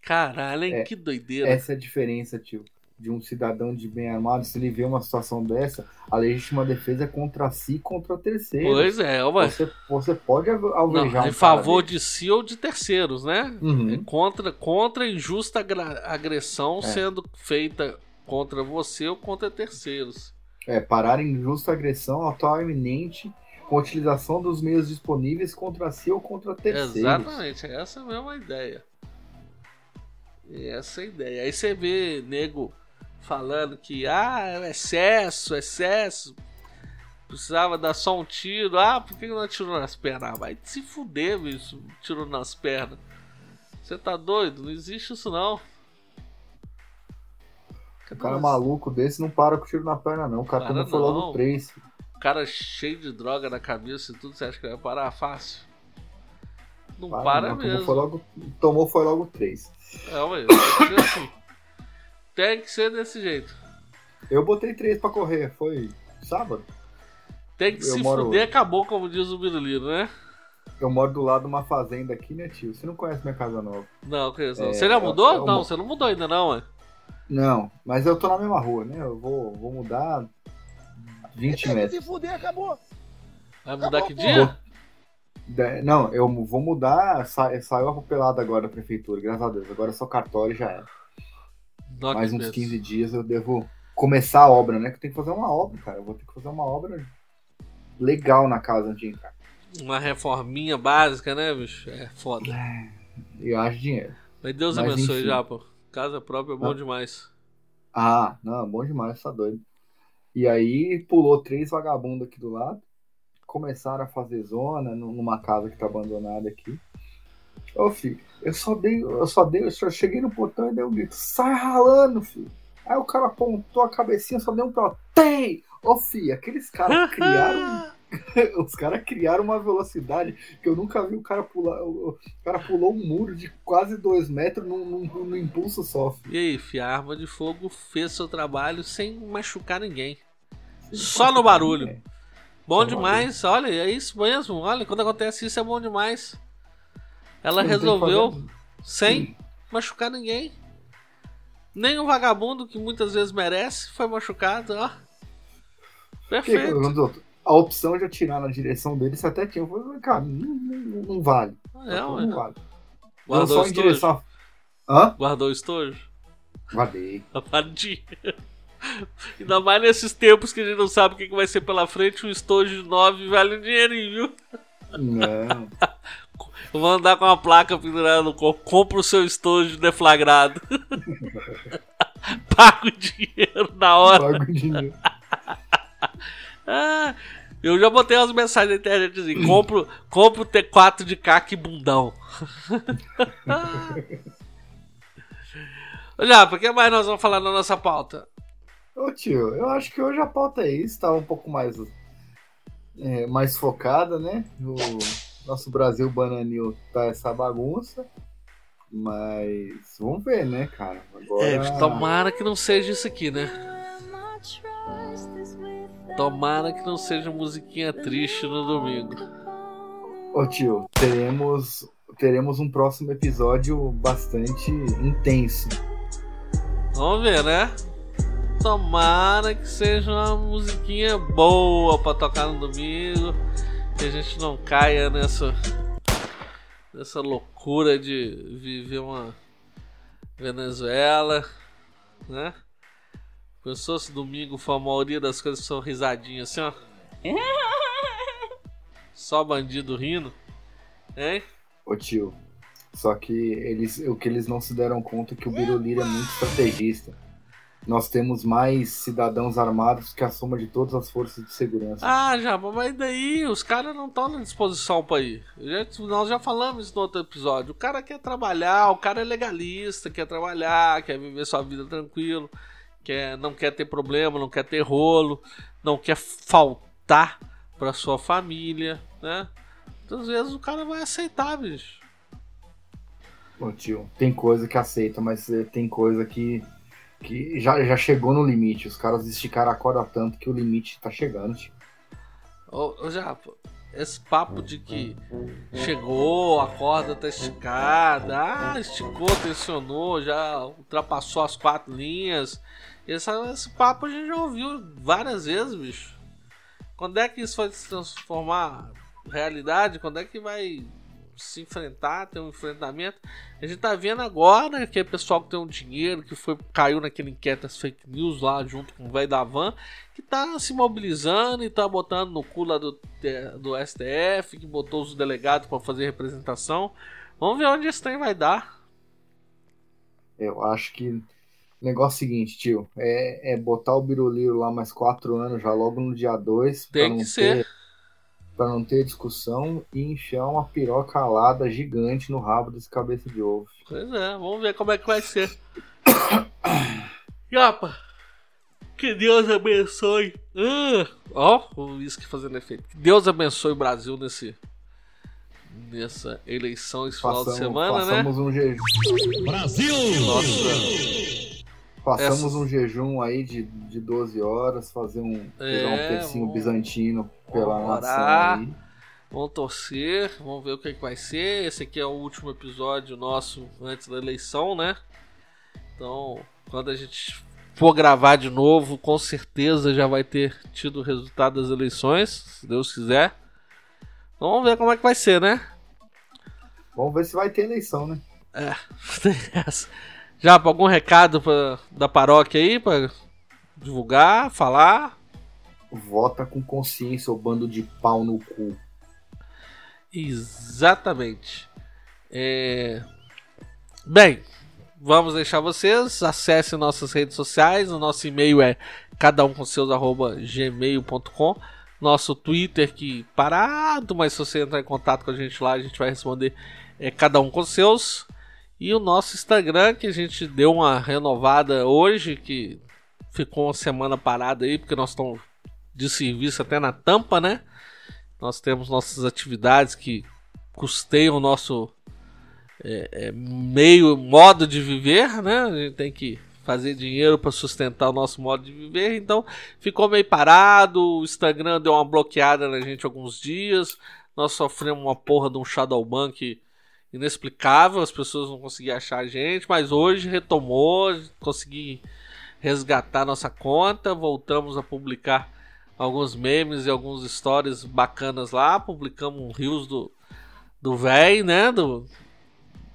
Speaker 1: Caralho, hein?
Speaker 2: É,
Speaker 1: que doideira.
Speaker 2: Essa é a diferença, tio. De um cidadão de bem armado, se ele vê uma situação dessa, a legítima defesa é contra si e contra terceiros.
Speaker 1: Pois é, ué.
Speaker 2: Você, você pode alve-
Speaker 1: Não,
Speaker 2: alvejar
Speaker 1: em
Speaker 2: um
Speaker 1: favor de si ou de terceiros, né?
Speaker 2: Uhum.
Speaker 1: É contra, contra injusta agressão
Speaker 2: É.
Speaker 1: sendo feita contra você ou contra terceiros.
Speaker 2: É, parar em justa agressão atual iminente com a utilização dos meios disponíveis contra si ou contra terceiros.
Speaker 1: Exatamente, é essa mesmo a ideia. É Essa a ideia. Aí você vê nego falando que ah, é excesso, excesso. Precisava dar só um tiro. Ah, por que não atirou nas pernas? Ah, vai se fuder, bicho. Tirou nas pernas. Você tá doido? Não existe isso não.
Speaker 2: Um cara maluco desse não para com tiro na perna, não. O cara também foi logo três.
Speaker 1: O cara cheio de droga na cabeça e tudo, você acha que vai parar fácil? Não
Speaker 2: Para,
Speaker 1: para,
Speaker 2: não. Tomou
Speaker 1: mesmo.
Speaker 2: foi, logo, tomou foi logo três.
Speaker 1: É, ser assim. Tem que ser desse jeito.
Speaker 2: Eu botei três pra correr, foi sábado.
Speaker 1: Tem que
Speaker 2: Eu
Speaker 1: se
Speaker 2: moro-
Speaker 1: fuder, acabou, como diz o Biruliro, né?
Speaker 2: Eu moro do lado de uma fazenda aqui, né, tio? Você não conhece minha casa nova.
Speaker 1: Não, conheço não.
Speaker 2: É,
Speaker 1: Você já
Speaker 2: eu-
Speaker 1: mudou?
Speaker 2: eu
Speaker 1: não,
Speaker 2: mo-
Speaker 1: você não mudou ainda não, ué.
Speaker 2: Não, mas eu tô na mesma rua, né? Eu vou, vou mudar 20 metros.
Speaker 3: fuder, acabou.
Speaker 1: Vai mudar que
Speaker 3: Acabou,
Speaker 1: dia?
Speaker 2: Da- Não, eu vou mudar. sa- Saiu a papelada agora da prefeitura, graças a Deus. Agora é só cartório e já é.
Speaker 1: Não,
Speaker 2: Mais uns
Speaker 1: pensa.
Speaker 2: 15 dias eu devo começar a obra, né? Que eu tenho que fazer uma obra, cara. Eu vou ter que fazer uma obra legal na casa antes de entrar.
Speaker 1: Uma reforminha básica, né, bicho? É foda.
Speaker 2: E eu acho dinheiro.
Speaker 1: Mas Deus
Speaker 2: Mas
Speaker 1: abençoe
Speaker 2: enfim.
Speaker 1: já, pô. Casa própria é bom
Speaker 2: Ah.
Speaker 1: demais.
Speaker 2: Ah, não, bom demais, tá doido. E aí pulou três vagabundos aqui do lado. Começaram a fazer zona nu- numa casa que tá abandonada aqui. Ô filho, eu só dei, eu só dei, eu só cheguei no portão e dei um grito, sai ralando, filho. Aí o cara apontou a cabecinha, só deu um protei! Ô filho, aqueles caras criaram. Os caras criaram uma velocidade que eu nunca vi o cara pular. O cara pulou um muro de quase dois metros num, num- num impulso só. filho.
Speaker 1: E aí, fi, a arma de fogo fez seu trabalho sem machucar ninguém. Só no barulho.
Speaker 2: É.
Speaker 1: Bom
Speaker 2: no
Speaker 1: demais, olha, é isso mesmo. Olha, quando acontece isso é bom demais. Ela
Speaker 2: Não
Speaker 1: resolveu sem machucar ninguém. Nem o vagabundo que muitas vezes merece foi machucado, ó. Perfeito.
Speaker 2: A opção de atirar na direção dele, você até tinha. Falei, cara, não, não- não vale.
Speaker 1: É,
Speaker 2: não
Speaker 1: ué.
Speaker 2: vale. Não
Speaker 1: Guardou
Speaker 2: só
Speaker 1: o
Speaker 2: em direção. Hã?
Speaker 1: Guardou o estojo.
Speaker 2: Guardei.
Speaker 1: Rapidinho. Ainda mais nesses tempos que a gente não sabe o que que vai ser pela frente, um estojo de 9 vale um dinheirinho, viu?
Speaker 2: Não.
Speaker 1: Eu vou andar com uma placa pendurada no corpo. Compra o seu estojo deflagrado. Paga o dinheiro na hora.
Speaker 2: Pago o dinheiro.
Speaker 1: Ah, eu já botei umas mensagens na internet assim: compro, compro o T4 de caque bundão. Olha, por que mais nós vamos falar na nossa pauta?
Speaker 2: Ô tio, eu acho que hoje a pauta é isso, tava um pouco mais, é, mais focada, né? O nosso Brasil Bananil tá essa bagunça. Mas vamos ver, né, cara? Agora.
Speaker 1: É, tomara que não seja isso aqui, né? Tomara que não seja musiquinha triste no domingo.
Speaker 2: Ô tio, teremos, teremos um próximo episódio bastante intenso.
Speaker 1: Vamos ver, né? Tomara que seja uma musiquinha boa pra tocar no domingo. Que a gente não caia nessa. nessa loucura de viver uma Venezuela, né? Pensou se domingo for a maioria das coisas são risadinhas assim, ó. Só bandido rindo, hein?
Speaker 2: Ô tio, só que eles, o que eles não se deram conta é que o Biruliro é muito estrategista. Nós temos mais cidadãos armados que a soma de todas as forças de segurança.
Speaker 1: Ah, já, mas daí os caras não estão na disposição pra ir. Já- nós já falamos isso no outro episódio. O cara quer trabalhar, o cara é legalista, quer trabalhar, quer viver sua vida tranquilo, quer, não quer ter problema, não quer ter rolo, não quer faltar pra sua família, né? Muitas vezes o cara vai aceitar, bicho.
Speaker 2: Ô, tio, tem coisa que aceita, mas eh, tem coisa que, que já, já chegou no limite. Os caras esticaram a corda tanto que o limite tá chegando, tio.
Speaker 1: Ô, ô Japa, esse papo de que chegou, a corda tá esticada, ah, esticou, tensionou, já ultrapassou as quatro linhas. Esse, esse papo a gente já ouviu várias vezes, bicho. Quando é que isso vai se transformar realidade? Quando é que vai se enfrentar, ter um enfrentamento? A gente tá vendo agora que é pessoal que tem um dinheiro, que foi caiu naquele inquérito das fake news lá junto com o velho da van, que tá se mobilizando e tá botando no cu lá do, do STF, que botou os delegados para fazer representação. Vamos ver onde esse trem vai dar.
Speaker 2: Eu acho que. O negócio é o seguinte, tio. É, é botar o Biruliro lá mais quatro anos, já logo no dia 2.
Speaker 1: Tem que ser.
Speaker 2: Pra não ter discussão e enfiar uma piroca alada gigante no rabo desse cabeça de ovo.
Speaker 1: Pois é, vamos ver como é que vai ser. Yapa, que Deus abençoe. Ah, ó, o uísque fazendo efeito. Que Deus abençoe o Brasil nesse, nessa eleição esse final de
Speaker 2: Passamos,
Speaker 1: semana, né?
Speaker 2: passamos um jejum.
Speaker 1: Nossa,
Speaker 2: Passamos
Speaker 1: Essa-
Speaker 2: um jejum aí de, de 12 horas, fazer um, pegar um
Speaker 1: É,
Speaker 2: tercinho
Speaker 1: vamos-
Speaker 2: bizantino pela
Speaker 1: vamos
Speaker 2: nação aí.
Speaker 1: vamos torcer, vamos ver o que, é que vai ser. Esse aqui é o último episódio nosso antes da eleição, né? Então, quando a gente for gravar de novo, com certeza já vai ter tido o resultado das eleições, se Deus quiser. Então, vamos ver como é que vai ser, né?
Speaker 2: Vamos ver se vai ter eleição, né?
Speaker 1: É, tem essa. Já, algum recado pra, da paróquia aí, pra divulgar, falar?
Speaker 2: Vota com consciência, o bando de pau no cu.
Speaker 1: Exatamente. É... Bem, vamos deixar vocês. Acessem nossas redes sociais. O nosso e-mail é cada um com seus arroba gmail.com. Nosso Twitter que parado, mas se você entrar em contato com a gente lá, a gente vai responder é cada um com seus. E o nosso Instagram que a gente deu uma renovada hoje, que ficou uma semana parada aí, porque nós estamos de serviço até na tampa, né? Nós temos nossas atividades que custeiam o nosso é, é, meio modo de viver, né? A gente tem que fazer dinheiro para sustentar o nosso modo de viver, então ficou meio parado. O Instagram deu uma bloqueada na gente alguns dias. Nós sofremos uma porra de um shadowban que inexplicável, as pessoas não conseguiam achar a gente, mas hoje retomou, consegui resgatar nossa conta, voltamos a publicar alguns memes e alguns stories bacanas lá. Publicamos um rios do do véi, né? Do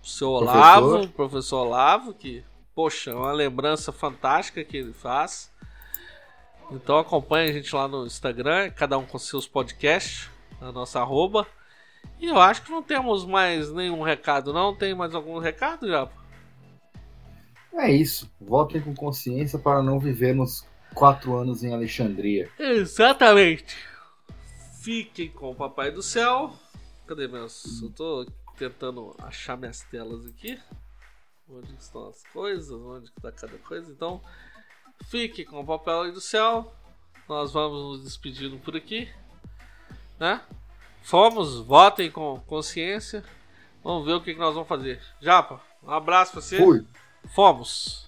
Speaker 1: seu Olavo,
Speaker 2: Professor.
Speaker 1: professor Olavo, que, poxa, é uma lembrança fantástica que ele faz. Então acompanha a gente lá no Instagram, cada um com seus podcasts, na nossa arroba. E eu acho que não temos mais nenhum recado, não? Tem mais algum recado, já?
Speaker 2: É isso. Votem com consciência para não vivermos quatro anos em Alexandria.
Speaker 1: Exatamente. Fiquem com o Papai do Céu. Cadê meus? Eu tô tentando achar minhas telas aqui. Onde estão as coisas? Onde que tá cada coisa? Então, fiquem com o Papai do Céu. Nós vamos nos despedindo por aqui. Né? Fomos, votem com consciência. Vamos ver o que, que nós vamos fazer. Japa, um abraço pra você.
Speaker 2: Fui.
Speaker 1: Fomos.